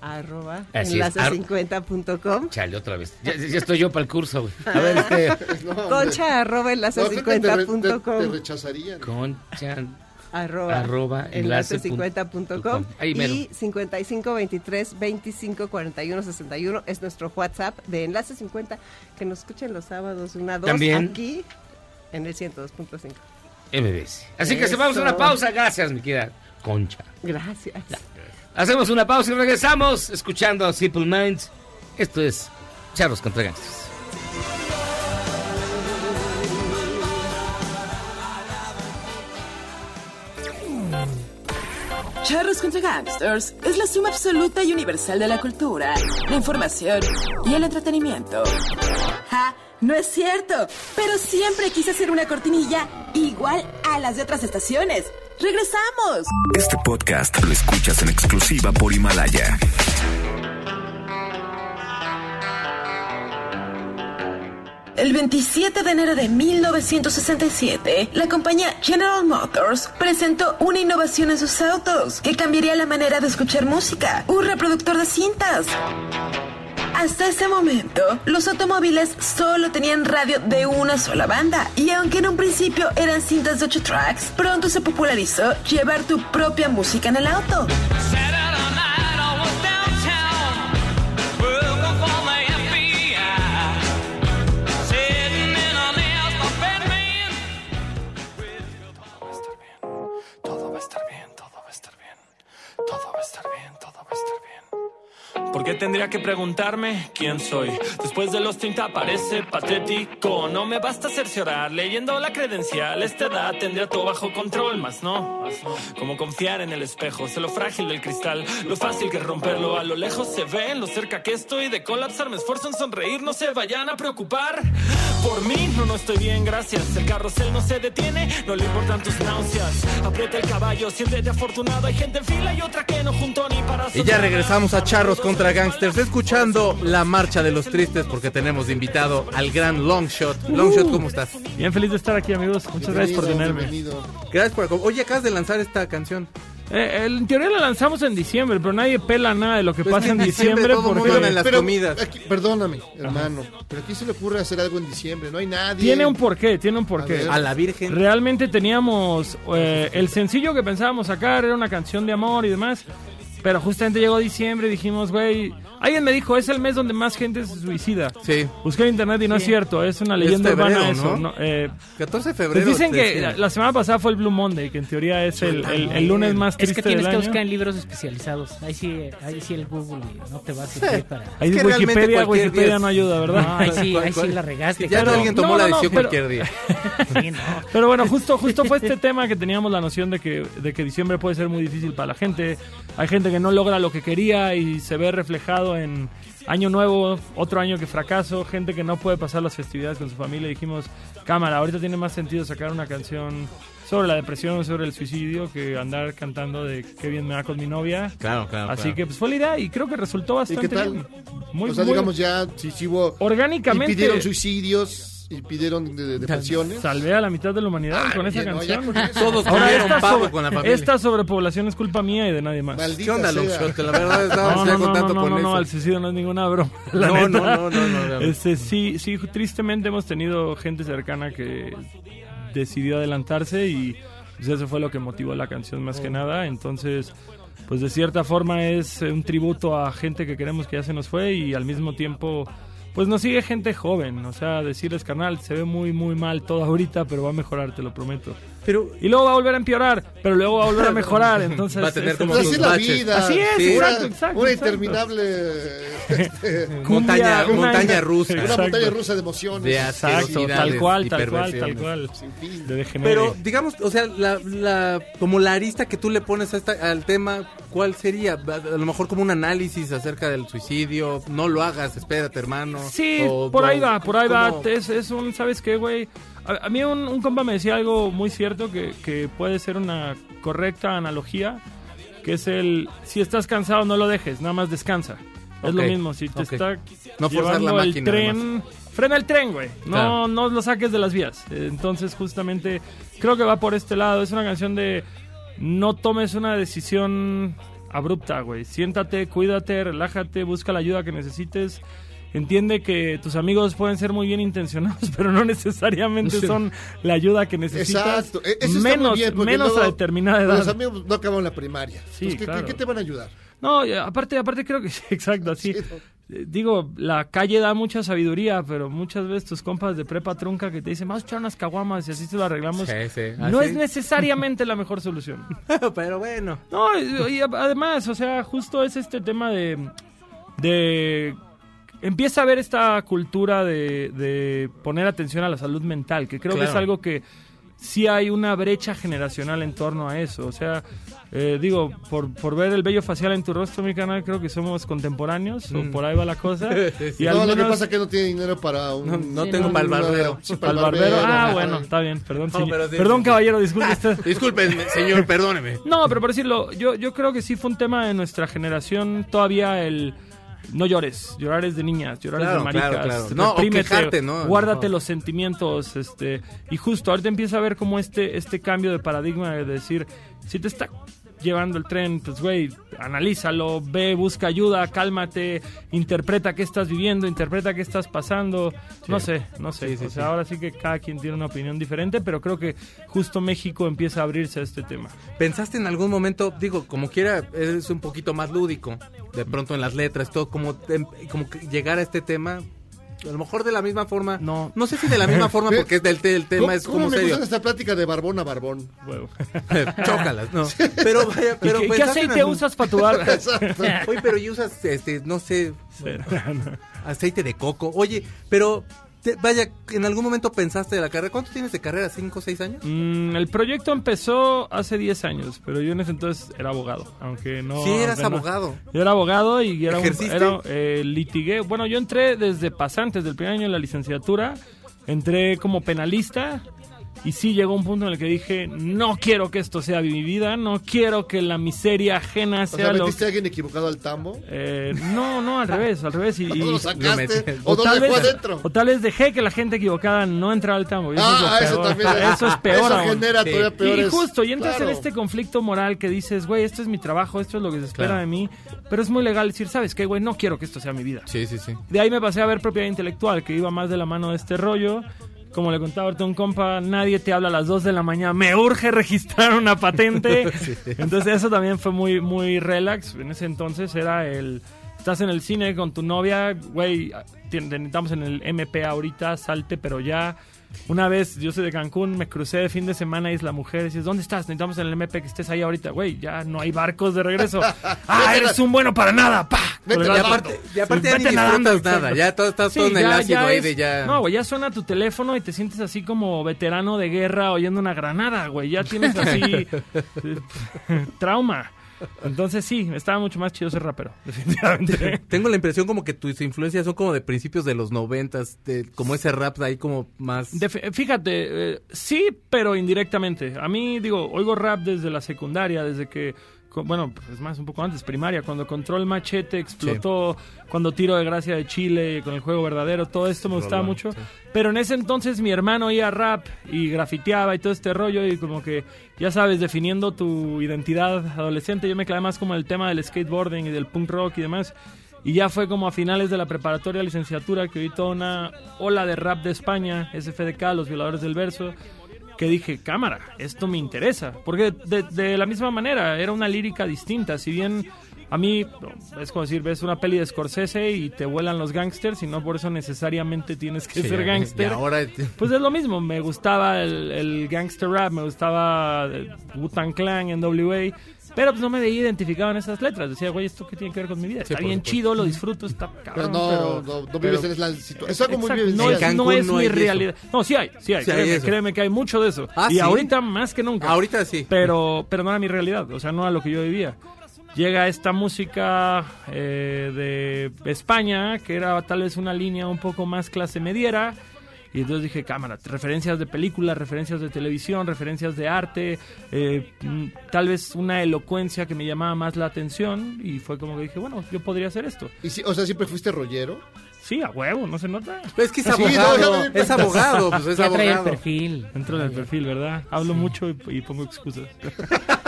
Arroba Así es, ar- enlace50.com. Chale, otra vez. Ya, ya estoy yo para el curso, güey. A ver, este... No. Concha arroba No, creo que te, re- te- te enlace50.com. rechazarían. Concha... Arroba, Arroba enlace punto enlace50.com. com. Ahí mero. Y 5523 25 41 61 es nuestro WhatsApp de Enlace 50. Que nos escuchen los sábados, una, dos, También. aquí en el 102.5. MBS. Así que se vamos a una pausa. Gracias, mi querida Concha. Gracias. Hacemos una pausa y regresamos escuchando a Simple Minds. Esto es Charlos contra Gangsters. Charros contra Gangsters es la suma absoluta y universal de la cultura, la información y el entretenimiento. ¡Ja! No es cierto, pero siempre quise hacer una cortinilla igual a las de otras estaciones. ¡Regresamos! Este podcast lo escuchas en exclusiva por Himalaya. El 27 de enero de 1967, la compañía General Motors presentó una innovación en sus autos que cambiaría la manera de escuchar música, un reproductor de cintas. Hasta ese momento, los automóviles solo tenían radio de una sola banda y aunque en un principio eran cintas de 8 tracks, pronto se popularizó llevar tu propia música en el auto. Todo va a estar bien, todo va a estar bien. Todo va a estar bien, ¿Por qué tendría que preguntarme quién soy? Después de los 30 parece patético. No me basta cerciorar leyendo la credencial. Esta edad tendría todo bajo control, más no. Como confiar en el espejo, sé lo frágil del cristal, lo fácil que es romperlo. A lo lejos se ve, lo cerca que estoy de colapsar. Me esfuerzo en sonreír, no se vayan a preocupar. Por mí, no, no estoy bien, gracias. El carrusel no se detiene, no le importan tus náuseas. Aprieta el caballo, siéntete afortunado. Hay gente en fila y otra que no junto ni para Y ya regresamos a Charros contra Gangsters, escuchando la marcha de los tristes, porque tenemos de invitado al gran Longshot. Longshot, ¿cómo estás? Bien feliz de estar aquí, amigos. Muchas gracias por tenerme. Gracias por Oye, acabas de lanzar esta canción. Eh, en teoría la lanzamos en diciembre, pero nadie pela nada de lo que Pues pasa en diciembre diciembre. todo porque mundo en las Pero comidas. aquí- perdóname, hermano, pero aquí se le ocurre hacer algo en diciembre, no hay nadie. Tiene un porqué, tiene un porqué. A la Virgen. Realmente teníamos eh, el sencillo que pensábamos sacar era una canción de amor y demás, Pero justamente llegó diciembre y dijimos, güey, alguien me dijo, es el mes donde más gente se suicida. Sí. Busqué en internet y no es cierto, es una leyenda Es febrero, urbana eso. ¿no? ¿no? Eh, 14 de pues febrero. dicen que decía. la, la semana pasada fue el Blue Monday, que en teoría es el, el- el lunes más Es triste que tienes del que año. buscar en libros especializados. Ahí sí, ahí sí el Google no te va a servir para. Ahí Es que Wikipedia, Wikipedia día no es- ayuda, ¿verdad? No, ahí sí, ahí sí ¿Cuál- la regaste. Ya alguien tomó no, la decisión pero- cualquier día. Pero bueno, justo, justo fue este tema que teníamos la noción de que, de que diciembre puede ser muy difícil para la gente. Hay gente que no logra lo que quería y se ve reflejado en año nuevo, otro año que fracaso, gente que no puede pasar las festividades con su familia. Dijimos, cámara, ahorita tiene más sentido sacar una canción sobre la depresión, sobre el suicidio, que andar cantando de qué bien me va con mi novia. Claro, claro. Así claro. que pues fue la idea y creo que resultó ¿Y bastante qué tal? bien. Muy, o sea, muy- digamos ya, si, si hubo... orgánicamente Impidieron suicidios, impidieron de, de- depresiones. salvé a la mitad de la humanidad Ah, con esa no, canción. con eso. Todos Ahora, esta, pavo sobre- con la familia. esta sobrepoblación es culpa mía y de nadie más. Maldita ¿Qué onda. Longshot? La verdad, No, no, no, no, con no, eso. no, el suicidio no es ninguna broma. la No, neta. no, no, no, no, no. Este, sí, sí, tristemente hemos tenido gente cercana que decidió adelantarse y pues, eso fue lo que motivó la canción más Oh. que nada. Entonces, pues de cierta forma es un tributo a gente que queremos que ya se nos fue y al mismo tiempo, pues nos sigue gente joven. O sea, decirles, carnal, se ve muy, muy mal todo ahorita, pero va a mejorar, te lo prometo. Pero Y luego va a volver a empeorar, pero luego va a volver a mejorar. Entonces, Va a tener como así es la baches. vida. Así es, Sí. exacto, Una- exacto, Una exacto. interminable este, montaña, Cumbia, una- montaña rusa. una montaña rusa de emociones. De Exacto, tal cual, tal cual, tal cual. Sin fin. De. Pero, digamos, o sea, la, la, como la arista que tú le pones a esta, al tema, ¿cuál sería? A, lo mejor como un análisis acerca del suicidio. No lo hagas, espérate, hermano. Sí, O- por ahí va, por ahí va. Es, es un, ¿sabes qué, güey? A, a mí un, un compa me decía algo muy cierto que, que puede ser una correcta analogía, que es el, si estás cansado no lo dejes, nada más descansa. Es lo mismo, si te está No la llevando el tren, frena el tren, güey. No, Claro. no lo saques de las vías. Entonces, justamente, creo que va por este lado. Es una canción de no tomes una decisión abrupta, güey. Siéntate, cuídate, relájate, busca la ayuda que necesites. Entiende que tus amigos pueden ser muy bien intencionados, pero no necesariamente son la ayuda que necesitas. Exacto. E- Eso está menos muy bien, porque menos luego a determinada edad. Los amigos no acaban la primaria. Sí, Entonces, ¿qué, claro. qué- qué te van a ayudar? No, aparte, aparte creo que sí, exacto, así. Sí, ¿no? Eh, Digo, la calle da mucha sabiduría, pero muchas veces tus compas de prepa trunca que te dicen, vamos a echar unas caguamas y así se lo arreglamos. Sí, sí. No ¿Ah, es necesariamente la mejor solución. Pero bueno. No, y, y además, o sea, justo es este tema de. de empieza a haber esta cultura de, de poner atención a la salud mental, que creo que es algo que sí hay una brecha generacional en torno a eso. O sea, eh, digo, por, por ver el vello facial en tu rostro, mi canal, creo que somos contemporáneos, o Mm. por ahí va la cosa. Y no, lo que pasa es que no tiene dinero para un... No, no Sí, tengo no, para el barbero. sí, Al barbero. Ah, bueno, está bien, perdón. No, señor. pero sí, perdón, sí. caballero, disculpe usted. Disculpen, señor, perdóneme. No, pero por decirlo, yo, yo creo que sí fue un tema de nuestra generación. Todavía el. No llores, llorar es de niñas, llorar Claro, es de maricas. claro, claro. No, o reprímete, quejarte, ¿no? Guárdate No. los sentimientos, este. Y justo ahorita empieza a ver como este, este cambio de paradigma de decir, si te está llevando el tren, pues güey, analízalo, ve, busca ayuda, cálmate, interpreta qué estás viviendo, interpreta qué estás pasando. No sé, no sé. Sí, sí, o sea, ahora sí que cada quien tiene una opinión diferente, pero creo que justo México empieza a abrirse a este tema. ¿Pensaste en algún momento, digo, como quiera, es un poquito más lúdico, de pronto en las letras, todo, como, em, como llegar a este tema, a lo mejor de la misma forma, No. no sé si de la misma forma, porque es del te- el tema ¿Cómo, es como me serio. gusta esta plática de barbón a barbón? Huevo. Chócalas, no. Pero vaya, pero ¿Y qué, qué en aceite algún- usas para tu barba? Exacto. Oye, pero y usas, este, no sé, aceite de coco. Oye, pero te- vaya, en algún momento pensaste de la carrera. ¿Cuánto tienes de carrera? ¿Cinco o seis años? Mm, el proyecto empezó hace 10 años, pero yo en ese entonces era abogado, aunque no... sí, eras no- abogado. Yo era abogado y era un, era, eh, litigué. Bueno, yo entré desde pasantes del primer año de la licenciatura, entré como penalista y sí llegó un punto en el que dije, no quiero que esto sea mi vida, no quiero que la miseria ajena O sea sea, lo ¿metiste a alguien equivocado al tambo? Eh, no, no, al revés, al revés. Y, y- ¿O lo sacaste? ¿O, tal dejó vez, adentro? o tal vez dejé que la gente equivocada no entrara al tambo. y eso es Ah, eso peor. también. Eso es peor Eso aún. genera Sí. todavía Y peores... justo, y entras Claro. en este conflicto moral que dices, güey, esto es mi trabajo, esto es lo que se espera Claro. de mí, pero es muy legal decir, ¿sabes qué, güey? No quiero que esto sea mi vida. Sí, sí, sí. De ahí me pasé a ver propiedad intelectual, que iba más de la mano de este rollo. Como le contaba ahorita a un compa, nadie te habla a las 2 de la mañana, me urge registrar una patente. Entonces eso también fue muy, muy relax. En ese entonces era el, estás en el cine con tu novia, güey, te- necesitamos en el MP ahorita, salte, pero ya... Una vez, yo soy de Cancún, me crucé de fin de semana a Isla Mujer, y dices, ¿dónde estás? Necesitamos en el MP que estés ahí ahorita. Güey, ya no hay barcos de regreso. ¡Ah, eres un bueno para nada! ¡Pa! Vete. Y aparte- y aparte ya ni nadando, disfrutas nada, ya todo- estás todo en el ácido ahí es- de ya- No, güey, ya suena tu teléfono y te sientes así como veterano de guerra oyendo una granada, güey. Ya tienes así eh, trauma. Entonces sí, estaba mucho más chido ser rapero, definitivamente. Tengo la impresión como que tus influencias son como de principios de los noventas, de- como ese rap de ahí como más... De- fíjate, eh, sí, pero indirectamente. A mí, digo, oigo rap desde la secundaria, desde que, bueno, es más, un poco antes, primaria, cuando Control Machete explotó, cuando Tiro de Gracia de Chile, con el juego verdadero, todo esto me gustaba mucho. sí. Pero en ese entonces mi hermano oía rap y grafiteaba y todo este rollo y como que, ya sabes, definiendo tu identidad adolescente, yo me clavé más como el tema del skateboarding y del punk rock y demás. Y ya fue como a finales de la preparatoria, licenciatura, que vi toda una ola de rap de España, SFDK, Los Violadores del Verso, que dije, cámara, esto me interesa. Porque de, de la misma manera, era una lírica distinta. Si bien a mí, es como decir, ves una peli de Scorsese y te vuelan los gangsters y no por eso necesariamente tienes que Sí, ser gangster. ahora- Pues es lo mismo, me gustaba el, el gangster rap, me gustaba Wu-Tang Clan, NWA, pero pues no me veía identificado en esas letras. Decía, güey, ¿esto qué tiene que ver con mi vida? Sí, Está bien supuesto. chido, lo disfruto, está Pero cabrón, no, pero... no, no pero- vives en la situación. Es algo muy vivencial. no es, no es no mi eso. realidad. No, sí hay, sí hay, Sí créeme, que hay mucho de eso. Ah, y ¿sí? ahorita más que nunca. Ahorita sí. Pero, pero no era mi realidad, o sea, no era lo que yo vivía. Llega esta música eh, de España, que era tal vez una línea un poco más clase mediera. Y entonces dije, cámara, referencias de películas, referencias de televisión, referencias de arte, eh, mm, tal vez una elocuencia que me llamaba más la atención. Y fue como que dije, bueno, yo podría hacer esto. Y sí, o sea, siempre fuiste rollero. Sí, a huevo, no se nota. Es que es Sí, abogado, no, es abogado, pues es Ya trae el abogado. perfil. Entro en el perfil, ¿verdad? Hablo mucho y, y pongo excusas.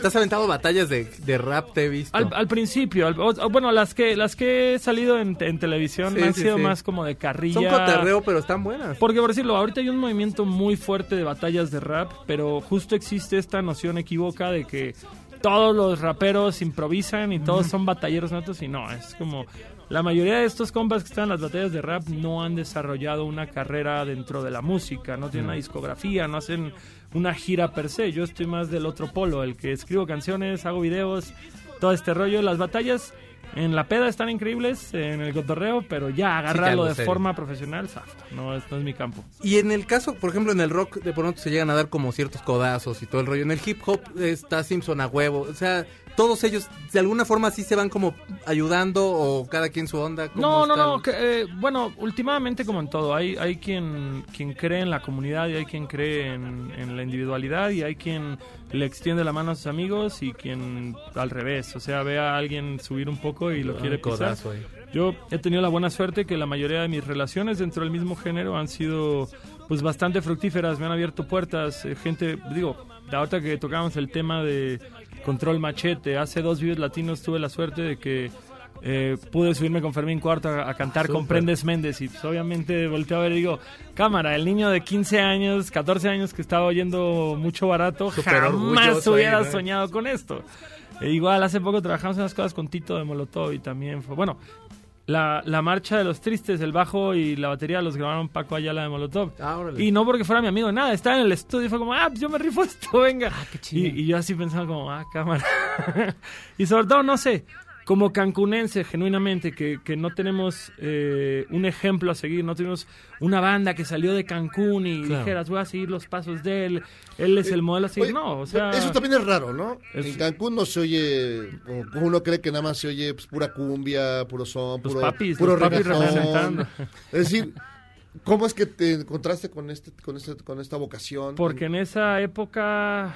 Te has aventado batallas de, de rap, te he visto. Al, al principio, al- o- bueno, las que las que he salido en, en televisión Sí, han sí, sido sí. más como de carrilla. Son coterreo, pero están buenas. Porque por decirlo, ahorita hay un movimiento muy fuerte de batallas de rap, pero justo existe esta noción equívoca de que todos los raperos improvisan y todos son batalleros natos y no, es como la mayoría de estos compas que están en las batallas de rap no han desarrollado una carrera dentro de la música, no tienen una discografía, no hacen una gira per se. Yo estoy más del otro polo, el que escribo canciones, hago videos, todo este rollo. Las batallas en la peda están increíbles, en el cotorreo, pero ya agarrarlo algo de serio. forma profesional, no, no es mi campo. Y en el caso, por ejemplo, en el rock, de pronto se llegan a dar como ciertos codazos y todo el rollo. En el hip hop está Simpson a huevo. O sea, todos ellos de alguna forma sí se van como ayudando o cada quien su onda. ¿Cómo No, no, no. eh, bueno, últimamente como en todo, hay, hay quien, quien cree en la comunidad y hay quien cree en, en la individualidad y hay quien le extiende la mano a sus amigos y quien al revés, o sea, ve a alguien subir un poco y lo Ah, quiere pisar. Yo he tenido la buena suerte que la mayoría de mis relaciones dentro del mismo género han sido pues bastante fructíferas, me han abierto puertas, eh, gente, digo, ahorita que tocábamos el tema de Control Machete, hace dos videos latinos tuve la suerte de que eh, pude subirme con Fermín Cuarto a, a cantar con. Prendes Méndez y pues, obviamente volteo a ver y digo, cámara, el niño de 15 años, 14 años que estaba oyendo mucho barato, jamás hubiera soñado con esto. E igual, hace poco trabajamos en unas cosas con Tito de Molotov y también fue, bueno, la, la marcha de los tristes, el bajo y la batería los grabaron Paco Ayala de Molotov. Ah, y no porque fuera mi amigo, nada, estaba en el estudio y fue como, ah, pues yo me rifo esto, venga. qué chido. y, y yo así pensaba como, ah, cámara. y sobre todo, no sé, como cancunense, genuinamente, que, que no tenemos eh, un ejemplo a seguir, no tenemos una banda que salió de Cancún y Claro. dijeras, voy a seguir los pasos de él, él es el modelo a seguir. Oye, no, o sea... Eso también es raro, ¿no? Es- En Cancún no se oye, como uno cree que nada más se oye pues, pura cumbia, puro son, Los puro, papis, puro los papis reggaetón. representando. Es decir, ¿cómo es que te encontraste con este, con este, con esta vocación? Porque en esa época,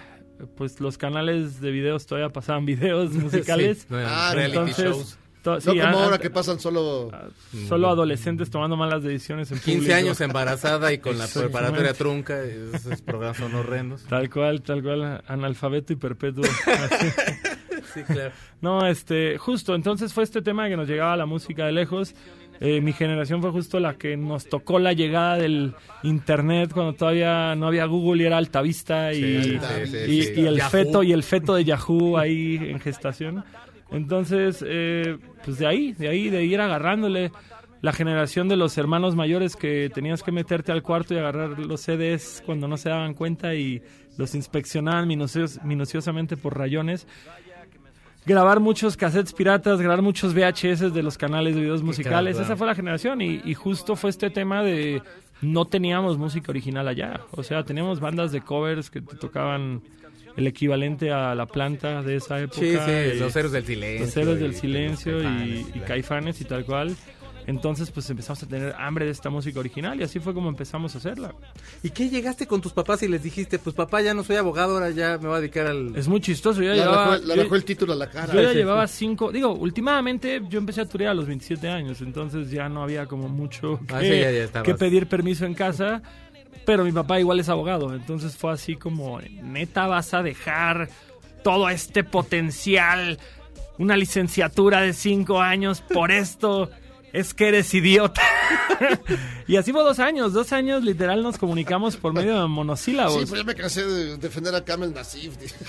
pues los canales de videos todavía pasaban videos musicales. Sí, Ah, reality entonces, shows. to- no como ahora a- que pasan solo... Solo adolescentes tomando malas decisiones en 15 público. años embarazada y con la preparatoria trunca. Esos programas son horrendos. Tal cual, tal cual, analfabeto y perpetuo. Sí, claro. No, este, justo, entonces fue este tema que nos llegaba la música de lejos. Eh, mi generación fue justo la que nos tocó la llegada del internet cuando todavía no había Google y era Altavista y, Sí, sí, sí, y- sí. y el Yahoo. feto y el feto de Yahoo ahí en gestación. Entonces, eh, pues de ahí, de ahí, de ir agarrándole la generación de los hermanos mayores que tenías que meterte al cuarto y agarrar los CDs cuando no se daban cuenta y los inspeccionaban minucios- minuciosamente por rayones. Grabar muchos cassettes piratas, grabar muchos VHS de los canales de videos musicales. Esa fue la generación y, y justo fue este tema de no teníamos música original allá. O sea, teníamos bandas de covers que te tocaban el equivalente a la planta de esa época. Sí, sí, y- los Héroes del Silencio Los del Silencio y, y Caifanes y tal cual. Entonces, pues empezamos a tener hambre de esta música original y así fue como empezamos a hacerla. ¿Y qué llegaste con tus papás y les dijiste, pues papá, ya no soy abogado, ahora ya me voy a dedicar al... Es muy chistoso. Yo ya Le llevaba, le arrojó el título a la cara. Yo ya Sí, llevaba sí. cinco. Digo, últimamente yo empecé a turear a los 27 años, entonces ya no había como mucho que, Ah, sí, ya- ya estabas. que pedir permiso en casa. Pero mi papá igual es abogado, entonces fue así como, neta, vas a dejar todo este potencial, una licenciatura de cinco años por esto. Es que eres idiota. y así fue dos años. Dos años literal nos comunicamos por medio de monosílabos. Sí, pues ya me cansé de defender a Kamel Nasif.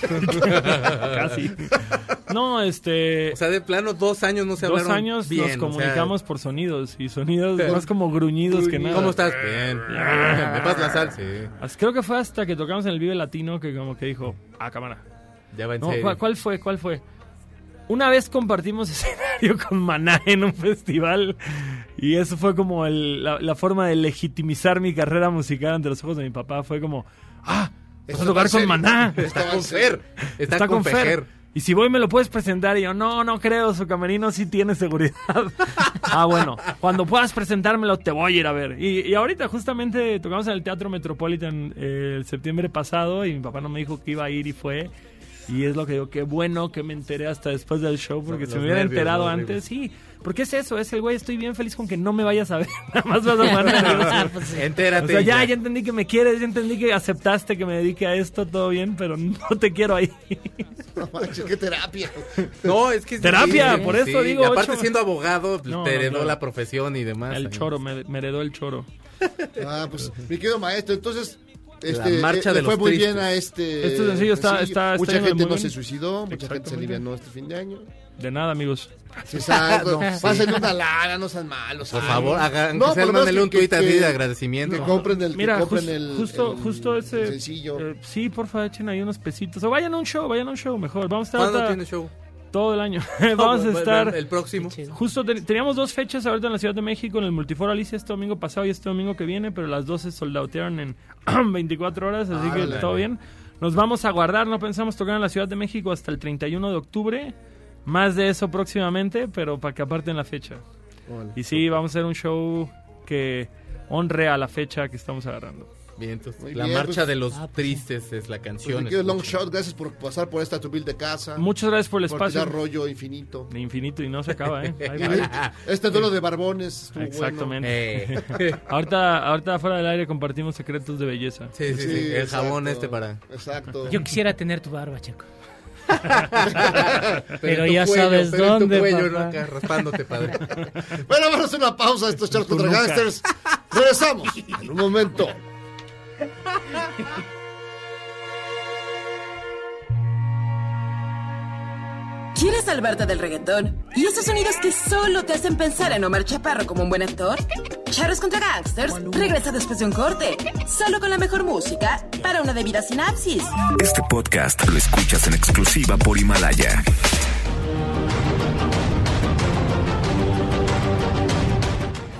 Casi. No, este. O sea, de plano, dos años no se Dos hablaron años bien, nos o sea, comunicamos por sonidos y sonidos Pero- más como gruñidos que nada. ¿Cómo estás? Bien. ¿Me pasas la sal? Sí. Creo que fue hasta que tocamos en el Vive Latino que como que dijo, ah, cámara. Ya va en No, serio. ¿cuál, cuál fue? ¿Cuál fue? Una vez compartimos escenario con Maná en un festival y eso fue como el- la, la forma de legitimizar mi carrera musical ante los ojos de mi papá. Fue como, ah, vas a tocar con. Maná. Está con Fer. Está con Fejer. Y si voy me lo puedes presentar y yo, no, no creo, su camerino sí tiene seguridad. ah, bueno, cuando puedas presentármelo te voy a ir a ver. Y, y ahorita justamente tocamos en el Teatro Metropolitan eh, el septiembre pasado y mi papá no me dijo que iba a ir y fue. Y es lo que digo, qué bueno que me enteré hasta después del show, porque Los si me hubiera nervios, enterado antes, sí. Porque es eso, es el güey, estoy bien feliz con que no me vayas a ver. Nada más vas a poner nervioso. Pues. Entérate O sea, ya, ya. ya entendí que me quieres, ya entendí que aceptaste que me dedique a esto, todo bien, pero no te quiero ahí. No manches, qué terapia. No, es que es Terapia, por eso sí. digo, Y aparte ocho- siendo abogado, pues, No, te no, heredó la profesión y demás. El choro, me, me heredó el choro. Ah, pues, mi querido maestro, entonces. Este, La marcha eh, de le fue los muy tristes. bien a este. Este sencillo está- está- Mucha está gente no bien. se suicidó, mucha gente se alivianó este fin de año. De nada, amigos. Sí, exacto. No, sí. Pásenle una lana, no sean malos. Por favor, hagan, No, sea, mándenle un tuit así que- de agradecimiento. Que compren el. Mira, que compren jus- el, justo, el- justo ese. sencillo. eh, sí, porfa, echen ahí unos pesitos. O vayan a un show, vayan a un show mejor. Vamos a estar ¿Cuándo tiene show? Todo el año. Vamos a estar. el próximo. Justo ten- teníamos dos fechas ahorita en la Ciudad de México, en el Multiforo Alicia este domingo pasado y este domingo que viene, pero las dos se soldautearon en 24 horas, así que todo bien. Nos vamos a guardar, no pensamos tocar en la Ciudad de México hasta el 31 de octubre. Más de eso próximamente, pero para que aparten la fecha. Y sí, vamos a hacer un show que honre a la fecha que estamos agarrando. Bien, entonces, Muy la bien, marcha pues- de los Ah, pues tristes es la Pues, canción. querido Long. Shot, gracias por pasar por esta tu de casa. Muchas gracias por el por espacio. rollo infinito. De infinito y no se acaba, ¿eh? Este duelo de barbones Exactamente. Eh. ahorita, ahorita fuera del aire compartimos secretos de belleza. Sí, sí, bueno. sí. El exacto, jabón este para... Exacto. Yo quisiera tener tu barba, Checo. Pero, ya cuello, sabes pero en tu dónde, cuello, papá. raspándote, padre. Bueno, vamos a hacer una pausa estos charts Tú contra gangsters. Regresamos en un momento. ¿Quieres salvarte del reggaetón? ¿Y esos sonidos que solo te hacen pensar en Omar Chaparro como un buen actor? Charros contra Gangsters regresa después de un corte, solo con la mejor música para una debida sinapsis. Este podcast lo escuchas en exclusiva por Himalaya.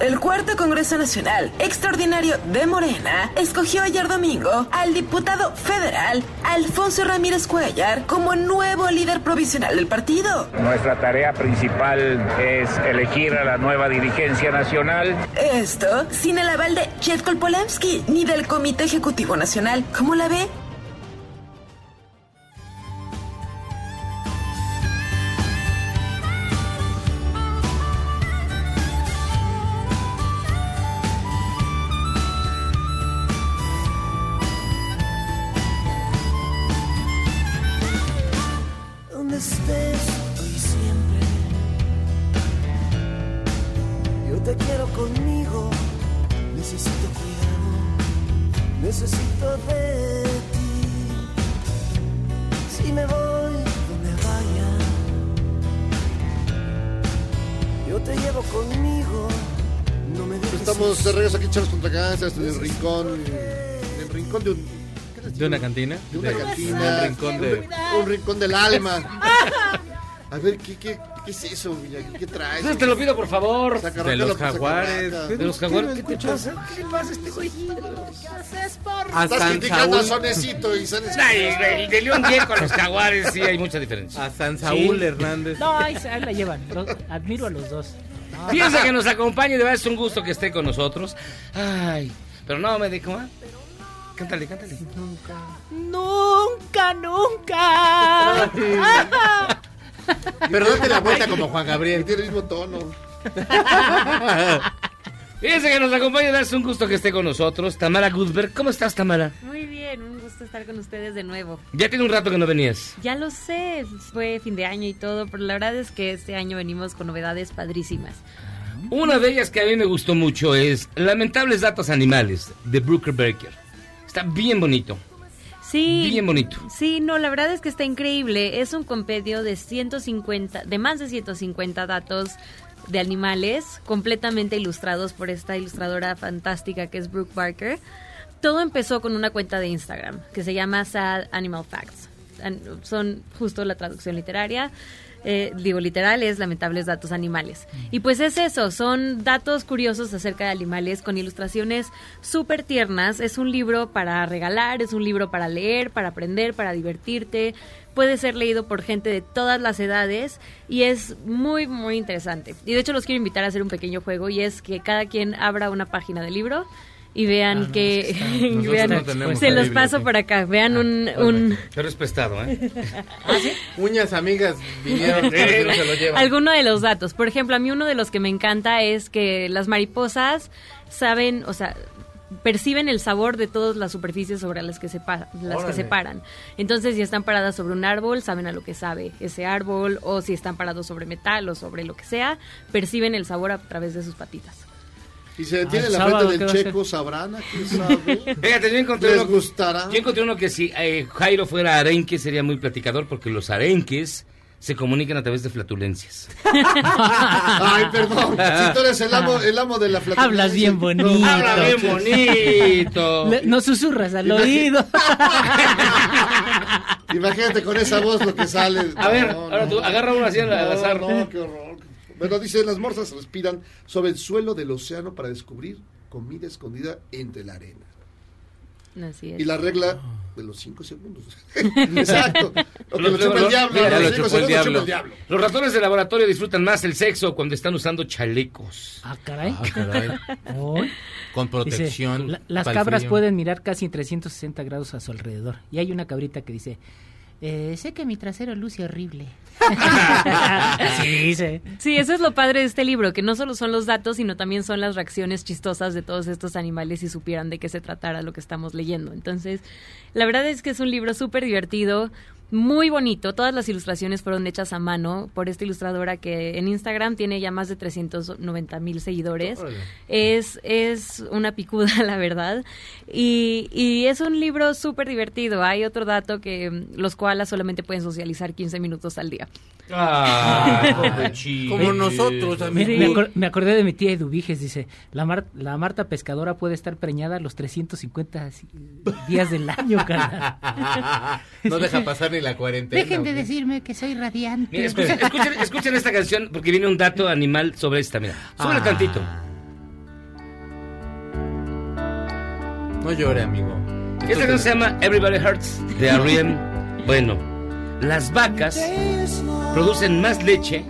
El cuarto Congreso Nacional Extraordinario de Morena escogió ayer domingo al diputado federal Alfonso Ramírez Cuellar como nuevo líder provisional del partido. Nuestra tarea principal es elegir a la nueva dirigencia nacional. Esto sin el aval de Chetkol Polemski ni del Comité Ejecutivo Nacional. ¿Cómo la ve? Estamos de regreso aquí, Charles contra Gangsters, en el rincón. En el rincón de un. ¿qué ¿De una cantina? De una De- cantina. un rincón de- Un, un rincón del alma. A ver, ¿qué, qué, qué es eso? ¿Qué traes? Pues te lo pido, por favor. De los jaguares. De los jaguares, ¿qué te pasa? ¿Qué este güey? A Estás San criticando a. Sonecito y San Ay, el de León Gieco con los jaguares sí hay mucha diferencia. A San Saúl Hernández. No, ahí, la llevan. Admiro a los dos. Piensa que nos acompañe, de verdad es un gusto que esté con nosotros. Ay, pero no me dijo, ¿ah? Cántale, cántale. Nunca, nunca. Pero date la vuelta como Juan Gabriel. Tiene el mismo tono. Fíjense que nos acompaña, es un gusto que esté con nosotros. Tamara Guzberg, ¿cómo estás, Tamara? Muy bien, un gusto estar con ustedes de nuevo. Ya tiene un rato que no venías. Ya lo sé, fue fin de año y todo, pero la verdad es que este año venimos con novedades padrísimas. Una de ellas que a mí me gustó mucho es Lamentables Datos Animales, de Brooker Berker. Está bien bonito. Sí. Bien bonito. Sí, no, la verdad es que está increíble. Es un compendio de 150, de más de 150 datos de animales, completamente ilustrados por esta ilustradora fantástica que es Brooke Barker. Todo empezó con una cuenta de Instagram que se llama Sad Animal Facts. Son justo la traducción literaria. eh, digo, literal es lamentables datos animales. Y pues es eso, son datos curiosos acerca de animales con ilustraciones súper tiernas. Es un libro para regalar, es un libro para leer, para aprender, para divertirte. Puede ser leído por gente de todas las edades y es muy, muy interesante. Y de hecho los quiero invitar a hacer un pequeño juego y es que cada quien abra una página del libro y vean Ah, no, que... es vean- no se los paso aquí. por acá. Vean un... un Pero es prestado, ¿eh? Uñas amigas vinieron, no se lo llevan. Alguno de los datos. Por ejemplo, a mí uno de los que me encanta es que las mariposas saben, o sea, perciben el sabor de todas las superficies sobre las que se pa- las que se paran. Entonces, si están paradas sobre un árbol, saben a lo que sabe ese árbol, o si están parados sobre metal o sobre lo que sea, perciben el sabor a través de sus patitas. Y se detiene en la sábado, frente ¿qué del checo, sabrán, ¿a quién sabe? Fíjate, yo encontré ¿Les uno, gustará? Yo encontré uno que si eh, Jairo fuera arenque sería muy platicador porque los arenques se comunican a través de flatulencias. Ay, perdón. Si tú eres el amo, el amo de la flatulencia. Hablas bien bonito. Habla bien bonito. Le- no susurras al oído. Imagínate con esa voz lo que sale. A ver, No, ahora no. tú agarra uno así al, al No, azar. No, qué horror. Bueno, dice, las morsas respiran sobre el suelo del océano para descubrir comida escondida entre la arena. Así es. Y la regla de los cinco segundos. Exacto. Lo que lo Lo- chupa lo- el diablo. lo los cinco chupó el diablo. chupa el diablo. Los ratones de laboratorio disfrutan más el sexo cuando están usando chalecos. Ah, caray. Ah, caray. Con protección. Dice, "La- las cabras frío". pueden mirar casi en 360 grados a su alrededor. Y hay una cabrita que dice, eh, sé que mi trasero luce horrible. sí, dice. Sí, eso es lo padre de este libro, que no solo son los datos, sino también son las reacciones chistosas de todos estos animales si supieran de qué se tratara lo que estamos leyendo. Entonces, la verdad es que es un libro súper divertido, muy bonito. Todas las ilustraciones fueron hechas a mano por esta ilustradora que en Instagram tiene ya más de 390 mil seguidores. Es, es una picuda, la verdad. Y, y es un libro súper divertido. Hay otro dato que mm, los koalas solamente pueden socializar 15 minutos al día. Ah, Como nosotros, amigo. me acor- me acordé de mi tía Eduviges, dice, la, Mar- la Marta pescadora puede estar preñada los 350 si- días del año, cara. No deja pasar ni la cuarentena. Dejen de decirme que soy radiante. Mira, escuchen, escuchen- escuchen esta canción porque viene un dato animal sobre esta. Mira, súbele Ah. tantito. No llore, amigo. Esta canción se llama Everybody Hurts de R.E.M. Bueno, las vacas producen más leche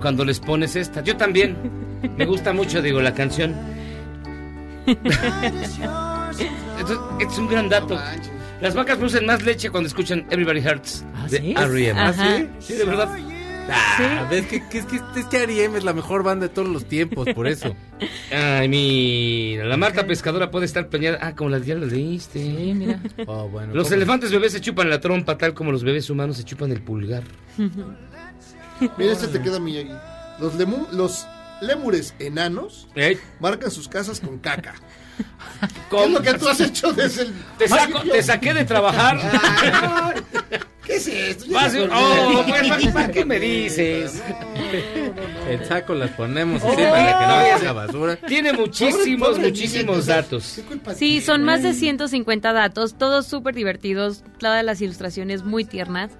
cuando les pones esta. Yo también. Me gusta mucho, digo, la canción. Entonces, es un gran dato. Las vacas producen más leche cuando escuchan Everybody Hurts de sí? R.E.M. ¿Ah, sí? Sí, de verdad. Ah, ves que, que es que, es que R.E.M. es la mejor banda de todos los tiempos, por eso. Ay, mira, la Marta pescadora puede estar peñada. Ah, como la ya lo leíste. Sí, mira. Oh, bueno, Los ¿cómo? elefantes bebés se chupan la trompa tal como los bebés humanos se chupan el pulgar. Mira, este te queda Miyagi. Los, lemu- los lémures enanos ¿Eh? marcan sus casas con caca. ¿Qué es lo que tú has hecho desde el... Te, saco- te saqué de trabajar. ¿Qué es esto? Oh, pues, ¿para- ¿para qué me dices? El saco las ponemos Oh, así para que no haya basura. Tiene muchísimos, Pobre- pobre muchísimos niña, datos. Sí, son más de 150 datos, todos súper divertidos, todas las ilustraciones muy tiernas.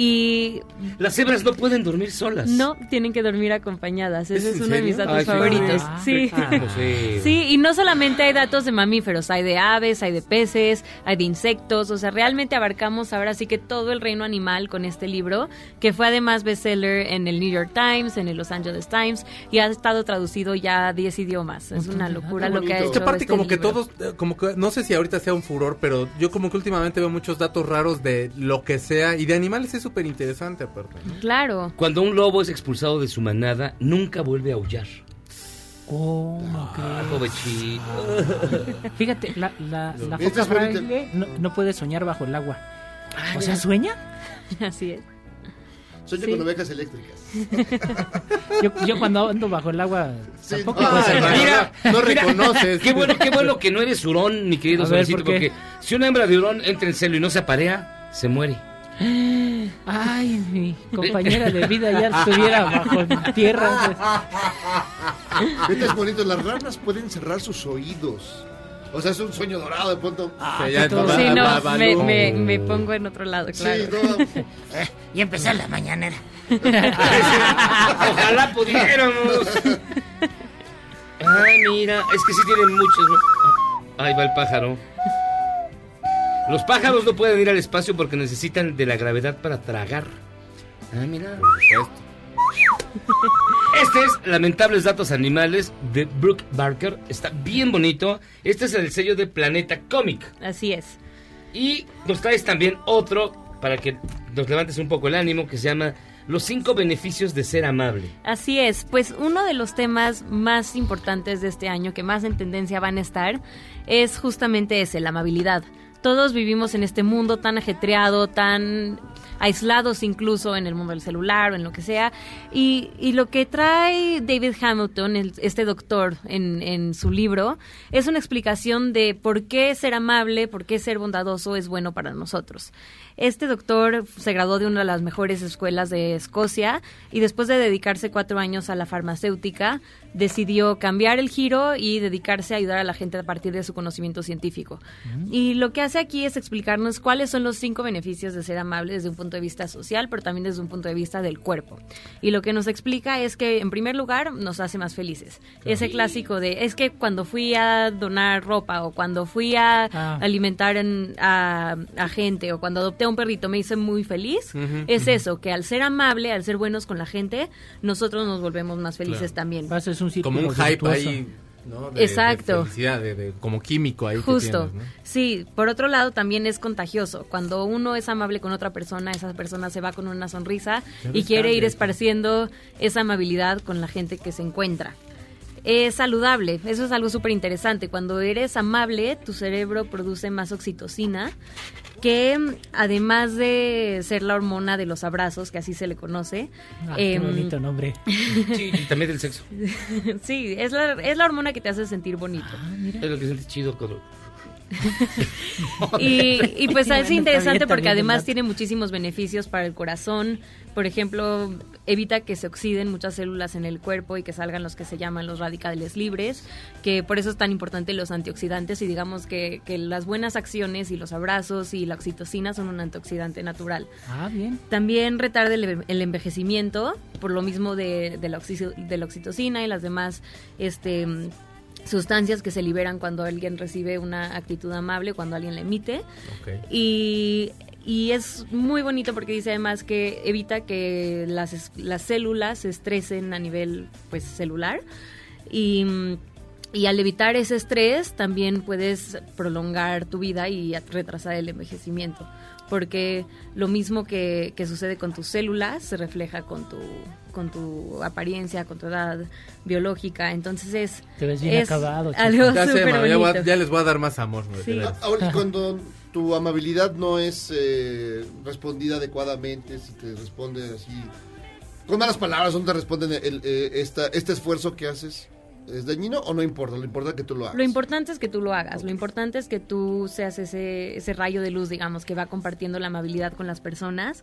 Y Las cebras no pueden dormir solas. no tienen que dormir acompañadas. ¿Es Ese es uno de mis serio? datos Ay, favoritos. Ah, sí. sí. Y no solamente hay datos de mamíferos, hay de aves, hay de peces, hay de insectos, o sea, realmente abarcamos ahora sí que todo el reino animal con este libro, que fue además bestseller en el New York Times, en el Los Angeles Times, y ha estado traducido ya a 10 idiomas. Es una locura lo que ha Es hecho que aparte este como que libro. todos, eh, como que no sé si ahorita sea un furor, pero yo como que últimamente veo muchos datos raros de lo que sea y de animales es súper interesante aparte. ¿no? Claro. Cuando un lobo es expulsado de su manada, nunca vuelve a aullar. ¿Cómo Ah, pobrecito. Fíjate, la, la, la foca fraile no, no puede soñar bajo el agua. o sea, ¿sueña? Así es. Sueño Sí. con ovejas eléctricas. Yo, yo cuando ando bajo el agua tampoco no, puedo ay, soñar. Mira, No reconoces. Qué bueno, qué bueno que no eres hurón, mi querido ver, Solecito, ¿por qué? porque si una hembra de hurón entra en celo y no se aparea, se muere. Ay, mi compañera de vida ya estuviera bajo tierra. Este es bonito. Las ranas pueden cerrar sus oídos. O sea, es un sueño dorado de pronto. Va- Sí, no, va- me, va- me, me pongo en otro lado, claro. Sí, no. Y empezar la mañanera. Ojalá pudiéramos. Ay, mira, es que sí tienen muchos. ¿no? Ahí va el pájaro. Los pájaros no pueden ir al espacio porque necesitan de la gravedad para tragar. Ah, mira. Este es Lamentables Datos Animales de Brooke Barker. Está bien bonito. Este es el sello de Planeta Comic. Así es. Y nos traes también otro para que nos levantes un poco el ánimo que se llama Los cinco beneficios de ser amable. Así es, pues uno de los temas más importantes de este año, que más en tendencia van a estar, es justamente ese, la amabilidad. Todos vivimos en este mundo tan ajetreado, tan aislados incluso en el mundo del celular o en lo que sea. Y, y lo que trae David Hamilton, el- este doctor, en, en su libro, es una explicación de por qué ser amable, por qué ser bondadoso es bueno para nosotros. Este doctor se graduó de una de las mejores escuelas de Escocia y después de dedicarse cuatro años a la farmacéutica, decidió cambiar el giro y dedicarse a ayudar a la gente a partir de su conocimiento científico. Y lo que hace aquí es explicarnos cuáles son los cinco beneficios de ser amable desde un punto de vista social, pero también desde un punto de vista del cuerpo. Y lo que nos explica es que, en primer lugar, nos hace más felices. Ese clásico de, es que cuando fui a donar ropa o cuando fui a Ah. alimentar en- a, a gente o cuando adopté a un perrito me hice muy feliz, es eso, que al ser amable, al ser buenos con la gente, nosotros nos volvemos más felices Claro. también. Haces un Como un hype virtuoso. ahí, ¿no? De- Exacto. De de, de- como químico ahí que Justo. tienes, ¿no? Sí, por otro lado también es contagioso. Cuando uno es amable con otra persona, esa persona se va con una sonrisa y quiere ir esparciendo esa amabilidad con la gente que se encuentra. Es saludable, eso es algo súper interesante. Cuando eres amable, tu cerebro produce más oxitocina, que además de ser la hormona de los abrazos, que así se le conoce, Ah, qué em, bonito nombre. Sí, y también del sexo. sí, es la, es la hormona que te hace sentir bonito. Es lo que sientes chido cuando... Y, y pues es interesante porque además tiene muchísimos beneficios para el corazón. Por ejemplo, evita que se oxiden muchas células en el cuerpo y que salgan los que se llaman los radicales libres, que por eso es tan importante los antioxidantes y digamos que, que las buenas acciones y los abrazos y la oxitocina son un antioxidante natural. Ah, bien. También retarda el, el envejecimiento, por lo mismo de, de la, oxi- de la oxitocina y las demás este, sustancias que se liberan cuando alguien recibe una actitud amable, cuando alguien la emite. Y, y es muy bonito porque dice además que evita que las, es- las células se estresen a nivel pues celular. Y, mm, y al evitar ese estrés también puedes prolongar tu vida y retrasar el envejecimiento. Porque lo mismo que, que sucede con tus células se refleja con tu, con tu apariencia, con tu edad biológica. Entonces es, Te ves bien es acabado, algo Ya sé, mano, ya, voy a- bonito. ya les voy a dar más amor. Sí. Ahora, cuando tu amabilidad no es eh, respondida adecuadamente, si te responde así, con malas palabras, no te responden el, eh, esta, este esfuerzo que haces. es dañino o no importa? Lo importante es que tú lo hagas. Lo importante es que tú lo hagas, lo importante es que tú seas ese, ese rayo de luz, digamos, que va compartiendo la amabilidad con las personas.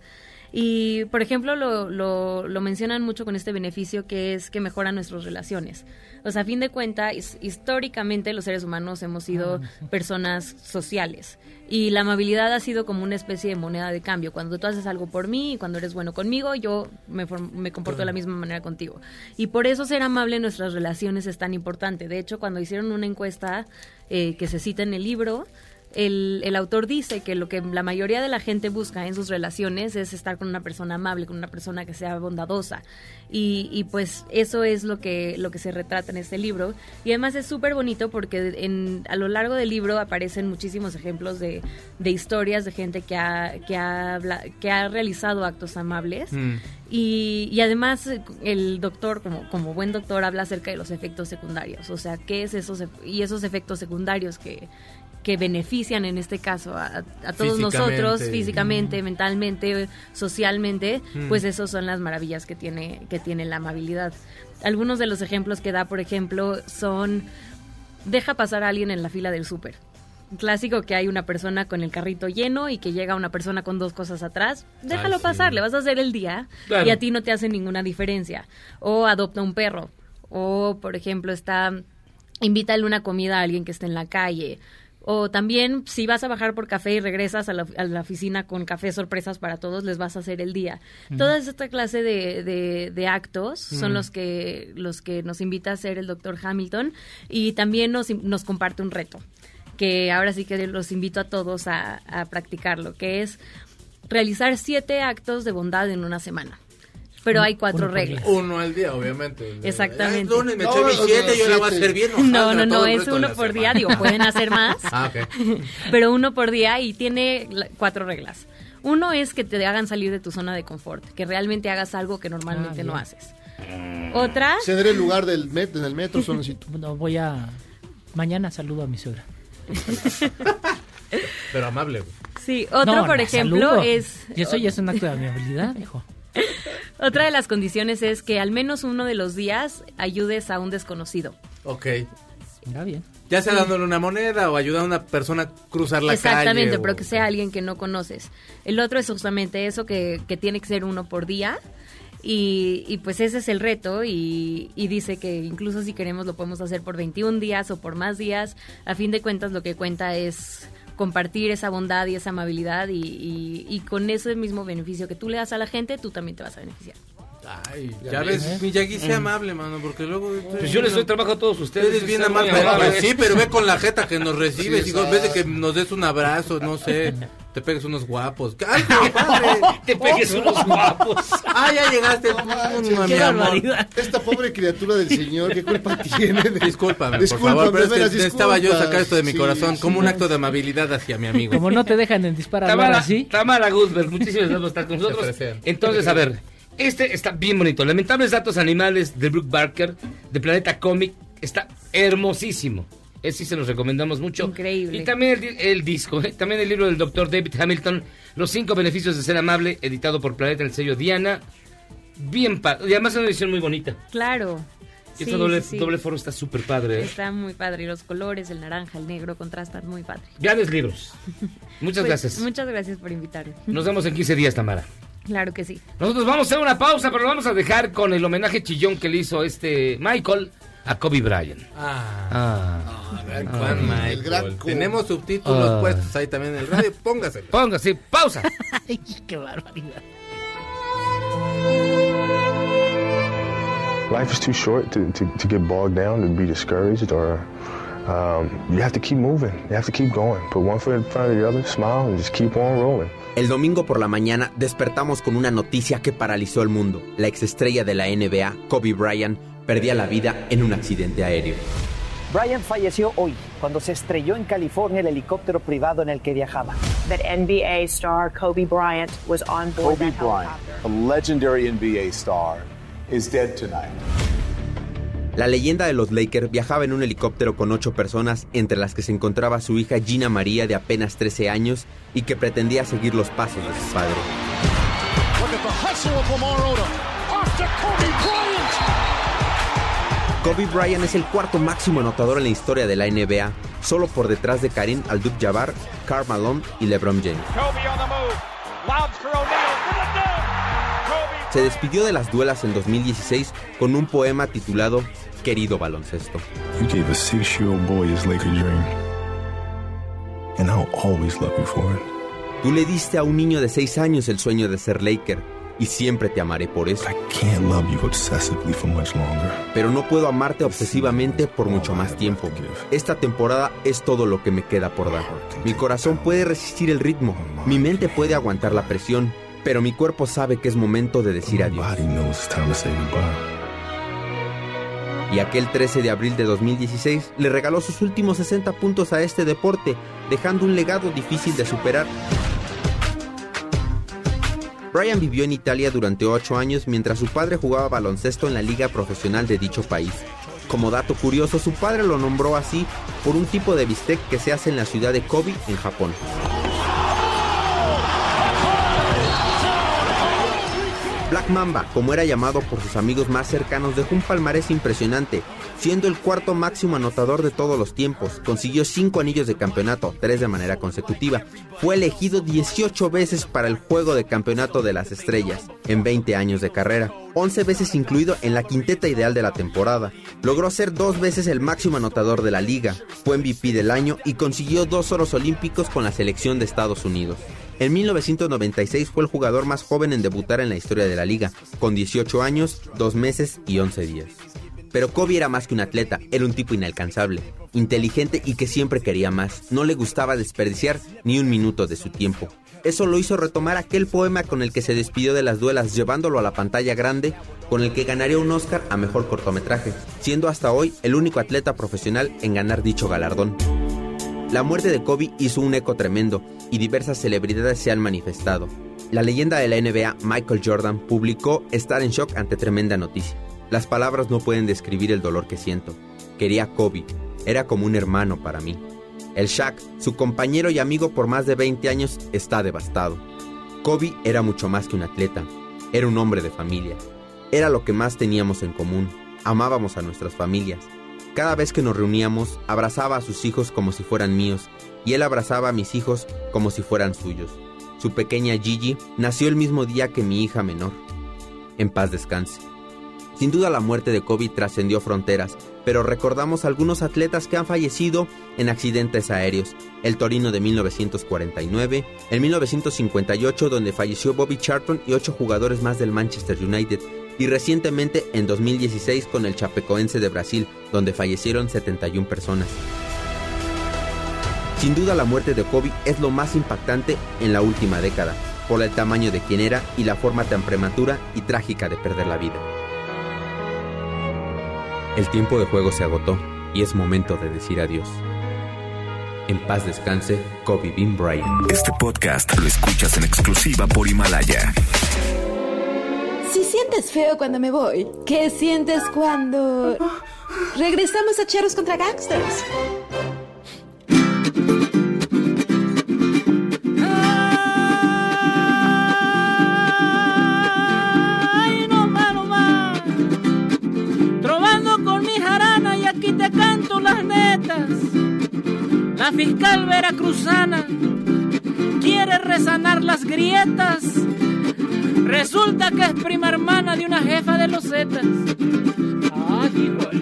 Y, por ejemplo, lo, lo, lo mencionan mucho con este beneficio que es que mejora nuestras relaciones. O sea, a fin de cuentas, históricamente los seres humanos hemos sido personas sociales. Y la amabilidad ha sido como una especie de moneda de cambio. Cuando tú haces algo por mí y cuando eres bueno conmigo, yo me, me comporto de la misma manera contigo. Y por eso ser amable en nuestras relaciones es tan importante. De hecho, cuando hicieron una encuesta eh, que se cita en el libro, el, el autor dice que lo que la mayoría de la gente busca en sus relaciones es estar con una persona amable, con una persona que sea bondadosa. Y, y pues eso es lo que, lo que se retrata en este libro. Y además es súper bonito porque en, a lo largo del libro aparecen muchísimos ejemplos de, de historias de gente que ha, que, ha que ha realizado actos amables. Y, y además el doctor, como, como buen doctor, habla acerca de los efectos secundarios. O sea, ¿qué es esos y esos efectos secundarios que, que benefician en este caso a, a todos Físicamente. nosotros físicamente, mentalmente, socialmente, Mm. pues esos son las maravillas que tiene que tiene la amabilidad. Algunos de los ejemplos que da, por ejemplo, son deja pasar a alguien en la fila del súper. Clásico que hay una persona con el carrito lleno y que llega una persona con dos cosas atrás. Déjalo sí. pasar, le vas a hacer el día Claro. y a ti no te hace ninguna diferencia. O adopta un perro. O, por ejemplo, está invítale una comida a alguien que esté en la calle. O también, si vas a bajar por café y regresas a la, a la oficina con café sorpresas para todos, les vas a hacer el día. Mm. Toda esta clase de, de- de actos son los que, los que nos invita a hacer el doctor Hamilton y también nos, nos comparte un reto, que ahora sí que los invito a todos a, a practicarlo, que es realizar siete actos de bondad en una semana. Pero hay cuatro Uno reglas. Uno al día, obviamente. Exactamente. Ay, me eché mis siete, yo la voy a hacer bien. No, no, no, es uno por día, digo, pueden hacer más. Ah, ok. Pero uno por día y tiene cuatro reglas. Uno es que te hagan salir de tu zona de confort, que realmente hagas algo que normalmente Ah, no haces. Otra, Ceder el lugar del met en el metro. No, voy a... Mañana saludo a mi suegra. Pero amable, güey. sí, otro No, por ejemplo saludo. es Y eso ya es un acto de amabilidad, hijo. otra de las condiciones es que al menos uno de los días ayudes a un desconocido. Ok. Mira bien. Ya sea dándole una moneda o ayudar a una persona a cruzar la calle. Exactamente, o- pero que sea alguien que no conoces. El otro es justamente eso, que, que tiene que ser uno por día. Y, y pues ese es el reto y, y dice que incluso si queremos lo podemos hacer por 21 días o por más días. A fin de cuentas lo que cuenta es compartir esa bondad y esa amabilidad y, y- y con ese mismo beneficio que tú le das a la gente, tú también te vas a beneficiar. Ay, ya ves, mi Yagi, sea amable, mano, porque luego... Pues yo les doy trabajo a todos ustedes. Eres bien amable. amable. Sí, pero ve con la jeta que nos recibes. Sí, hijo, en vez de que nos des un abrazo, no sé, te pegues unos guapos. ¡Ay, compadre! Te pegues unos guapos. ¡Ah, ya llegaste! No, mi amor. Esta pobre criatura del señor, ¿qué culpa tiene? de- Discúlpame, por Discúlpame, favor, pero es que necesitaba yo disculpa. sacar esto de mi Sí, corazón sí. como un acto de amabilidad hacia mi amigo. Como no te dejan en disparar Tamara, así. Tamara Guzberg, muchísimas gracias por estar con nosotros. Entonces, a ver, este está bien bonito. Lamentables datos animales de Brooke Barker, de Planeta Comic, está hermosísimo. Ese sí se los recomendamos mucho. Increíble. Y también el, di- el disco, ¿eh? también el libro del doctor David Hamilton, Los cinco beneficios de ser amable, editado por Planeta, el sello Diana. Bien padre, y además es una edición muy bonita. Claro. Y Sí, esta doble, sí, sí. doble foro está súper padre. ¿eh? Está muy padre. Y los colores, el naranja, el negro, contrastan muy padre. Grandes libros. Muchas Pues, gracias. Muchas gracias por invitarme. Nos vemos en 15 días, Tamara. Claro que sí. Nosotros vamos a hacer una pausa, pero lo vamos a dejar con el homenaje chillón que le hizo este Michael a Kobe Bryant. Ah, Ah, gran Ah. Juan Michael. El gran Kobe. Tenemos subtítulos Ah. puestos ahí también en el radio. Póngaselo. póngase, pausa. Ay, qué barbaridad. Life is too short to, to, to get bogged down, to be discouraged, or um, you have to keep moving. You have to keep going. Put one foot in front of the other, smile, and just keep on rolling. El domingo por la mañana despertamos con una noticia que paralizó el mundo. La exestrella de la NBA, Kobe Bryant, perdía la vida en un accidente aéreo. Bryant falleció hoy cuando se estrelló en California el helicóptero privado en el que viajaba. that NBA star Kobe Bryant was on board Kobe Bryant, a legendary NBA star, is dead tonight. La leyenda de los Lakers viajaba en un helicóptero con ocho personas, entre las que se encontraba su hija Gina María de apenas 13 años y que pretendía seguir los pasos de su padre. Kobe Bryant. Es el cuarto máximo anotador en la historia de la NBA, solo por detrás de Karim Abdul-Jabbar, Karl Malone y LeBron James. Se despidió de las duelas en 2016 con un poema titulado Querido baloncesto. You gave a six-year-old boy his Laker dream. And I'll always love you for it. Tú le diste a un niño de 6 años el sueño de ser Laker y siempre te amaré por eso. Can't love you obsessively for much longer. Pero no puedo amarte obsesivamente por mucho más tiempo. Esta temporada es todo lo que me queda por dar. Mi corazón puede resistir el ritmo, mi mente puede aguantar la presión, pero mi cuerpo sabe que es momento de decir adiós. Y aquel 13 de abril de 2016 le regaló sus últimos 60 puntos a este deporte, dejando un legado difícil de superar. Brian vivió en Italia durante 8 años mientras su padre jugaba baloncesto en la liga profesional de dicho país. Como dato curioso, su padre lo nombró así por un tipo de bistec que se hace en la ciudad de Kobe, en Japón. Black Mamba, como era llamado por sus amigos más cercanos, dejó un palmarés impresionante. Siendo el cuarto máximo anotador de todos los tiempos, consiguió 5 anillos de campeonato, 3 de manera consecutiva. Fue elegido 18 veces para el juego de campeonato de las estrellas, en 20 años de carrera. 11 veces incluido en la quinteta ideal de la temporada. Logró ser dos veces el máximo anotador de la liga, fue MVP del año y consiguió dos oros olímpicos con la selección de Estados Unidos. En 1996 fue el jugador más joven en debutar en la historia de la liga, con 18 años, 2 meses y 11 días. Pero Kobe era más que un atleta, era un tipo inalcanzable, inteligente y que siempre quería más. No le gustaba desperdiciar ni un minuto de su tiempo. Eso lo hizo retomar aquel poema con el que se despidió de las duelas, llevándolo a la pantalla grande, con el que ganaría un Oscar a mejor cortometraje, siendo hasta hoy el único atleta profesional en ganar dicho galardón. La muerte de Kobe hizo un eco tremendo y diversas celebridades se han manifestado. La leyenda de la NBA, Michael Jordan, publicó estar en shock ante tremenda noticia. Las palabras no pueden describir el dolor que siento. Quería a Kobe, era como un hermano para mí. El Shaq, su compañero y amigo por más de 20 años, está devastado. Kobe era mucho más que un atleta, era un hombre de familia. Era lo que más teníamos en común, amábamos a nuestras familias. Cada vez que nos reuníamos, abrazaba a sus hijos como si fueran míos, y él abrazaba a mis hijos como si fueran suyos. Su pequeña Gigi nació el mismo día que mi hija menor. En paz descanse. Sin duda la muerte de Kobe trascendió fronteras, pero recordamos algunos atletas que han fallecido en accidentes aéreos. El Torino de 1949, el 1958 donde falleció Bobby Charlton y ocho jugadores más del Manchester United, y recientemente en 2016 con el Chapecoense de Brasil, donde fallecieron 71 personas. Sin duda la muerte de Kobe es lo más impactante en la última década, por el tamaño de quien era y la forma tan prematura y trágica de perder la vida. El tiempo de juego se agotó y es momento de decir adiós. En paz descanse Kobe Bean Bryant. Este podcast lo escuchas en exclusiva por Himalaya. Si sientes feo cuando me voy, ¿qué sientes cuando regresamos a Cheros contra Gangsters? Ay, no más, no. Trovando con mi jarana y aquí te canto las netas. La fiscal veracruzana quiere resanar las grietas. Resulta que es prima hermana de una jefa de los Zetas. Ay, híjole.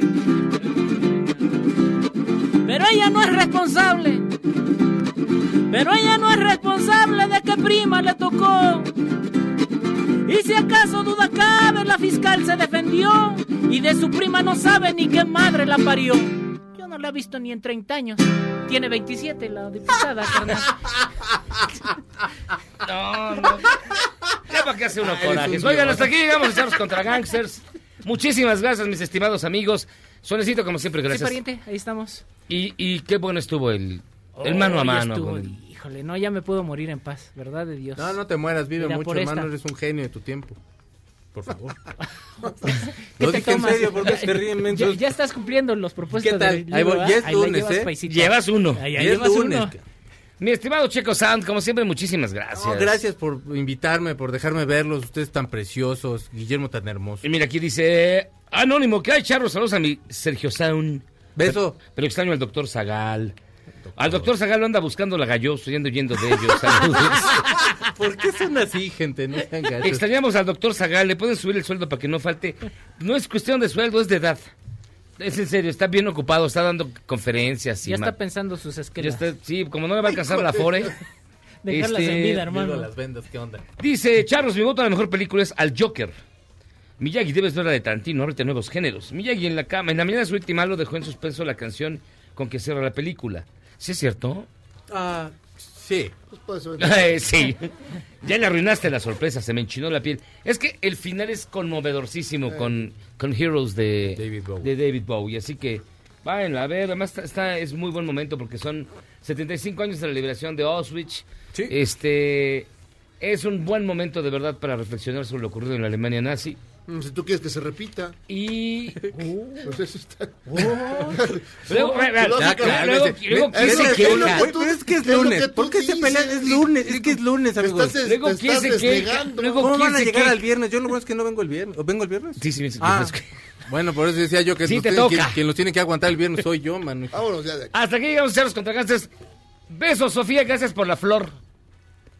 Pero ella no es responsable. Pero ella no es responsable de que prima le tocó. Y si acaso duda cabe, la fiscal se defendió y de su prima no sabe ni qué madre la parió. Yo no la he visto ni en 30 años. Tiene 27 la diputada, carnal. No, no. Ya para qué hace uno corajes. Oigan, hasta aquí llegamos a echarnos contra gangsters. Muchísimas gracias, mis estimados amigos. Suenecito, como siempre, Sí, gracias. pariente, ahí estamos. Y, y qué bueno estuvo el, el mano a Oh, ya mano. estuvo, con- Híjole, no, ya me puedo morir en paz, ¿verdad de Dios? No, no te mueras, vive Mira, mucho, por esta. hermano, eres un genio de tu tiempo. Por favor. ¿Qué Lo te dije en tomas? serio, ¿por qué se ríen, ya, mensos? ya estás cumpliendo los propósitos ¿Qué tal? del Ahí libro, voy, ya es. Ahí lunes, llevas, ¿eh? paisito. Llevas uno. Ahí, ahí llevas lunes. uno. Mi estimado Checo Sound, como siempre, muchísimas gracias. No, gracias por invitarme, por dejarme verlos. Ustedes tan preciosos. Guillermo tan hermoso. Y mira, aquí dice Anónimo, que hay charros, saludos a mi Sergio Sound. Beso. Pero, pero extraño al doctor Zagal. Al doctor Zagal lo anda buscando la galloso, yendo yendo de ellos. Saludos. ¿Por qué son así, gente? No sean. Extrañamos al doctor Zagal, le pueden subir el sueldo para que no falte. No es cuestión de sueldo, es de edad. Es en serio, está bien ocupado, está dando conferencias. y Ya está pensando sus está- sí, como no le va a alcanzar la Fore. Dejarlas este, en vida, hermano. Digo, las vendas, ¿qué onda? Dice Charlos, mi voto a la mejor película es Al Joker. Miyagi debes ver la de Tarantino, ábrete nuevos géneros. Miyagi en la cama, en la mañana de su última lo dejó en suspenso la canción con que cierra la película. ¿Sí es cierto? Ah, sí. Eh, sí. Ya le arruinaste la sorpresa, se me enchinó la piel. Es que el final es conmovedorcísimo con, con Heroes de David, Bowie. de David Bowie. Así que, vayan a ver, además está, está- es muy buen momento porque son 75 años de la liberación de Auschwitz. Este es un buen momento de verdad para reflexionar sobre lo ocurrido en la Alemania nazi. Mm, Si tú quieres que se repita. Y. Pues eso está. Claro, luego- Ve- luego, ve- ¿quién se es que- es lunes. ¿Por qué se pelean? Es lunes. Es que es lunes, amigos. estás- Luego, te ¿quién estás se queja? desligando. Luego, ¿Cómo ¿quién van a llegar al viernes? Yo lo bueno es que no vengo el viernes. ¿O vengo el viernes? Sí, sí, sí. Ah, bueno, por eso decía yo que Sí, te quien, toca. quien los tiene que aguantar el viernes soy yo, mano. Vámonos ya de aquí. Hasta aquí llegamos, Cerros contra Gangsters. Besos, Sofía, gracias por la flor.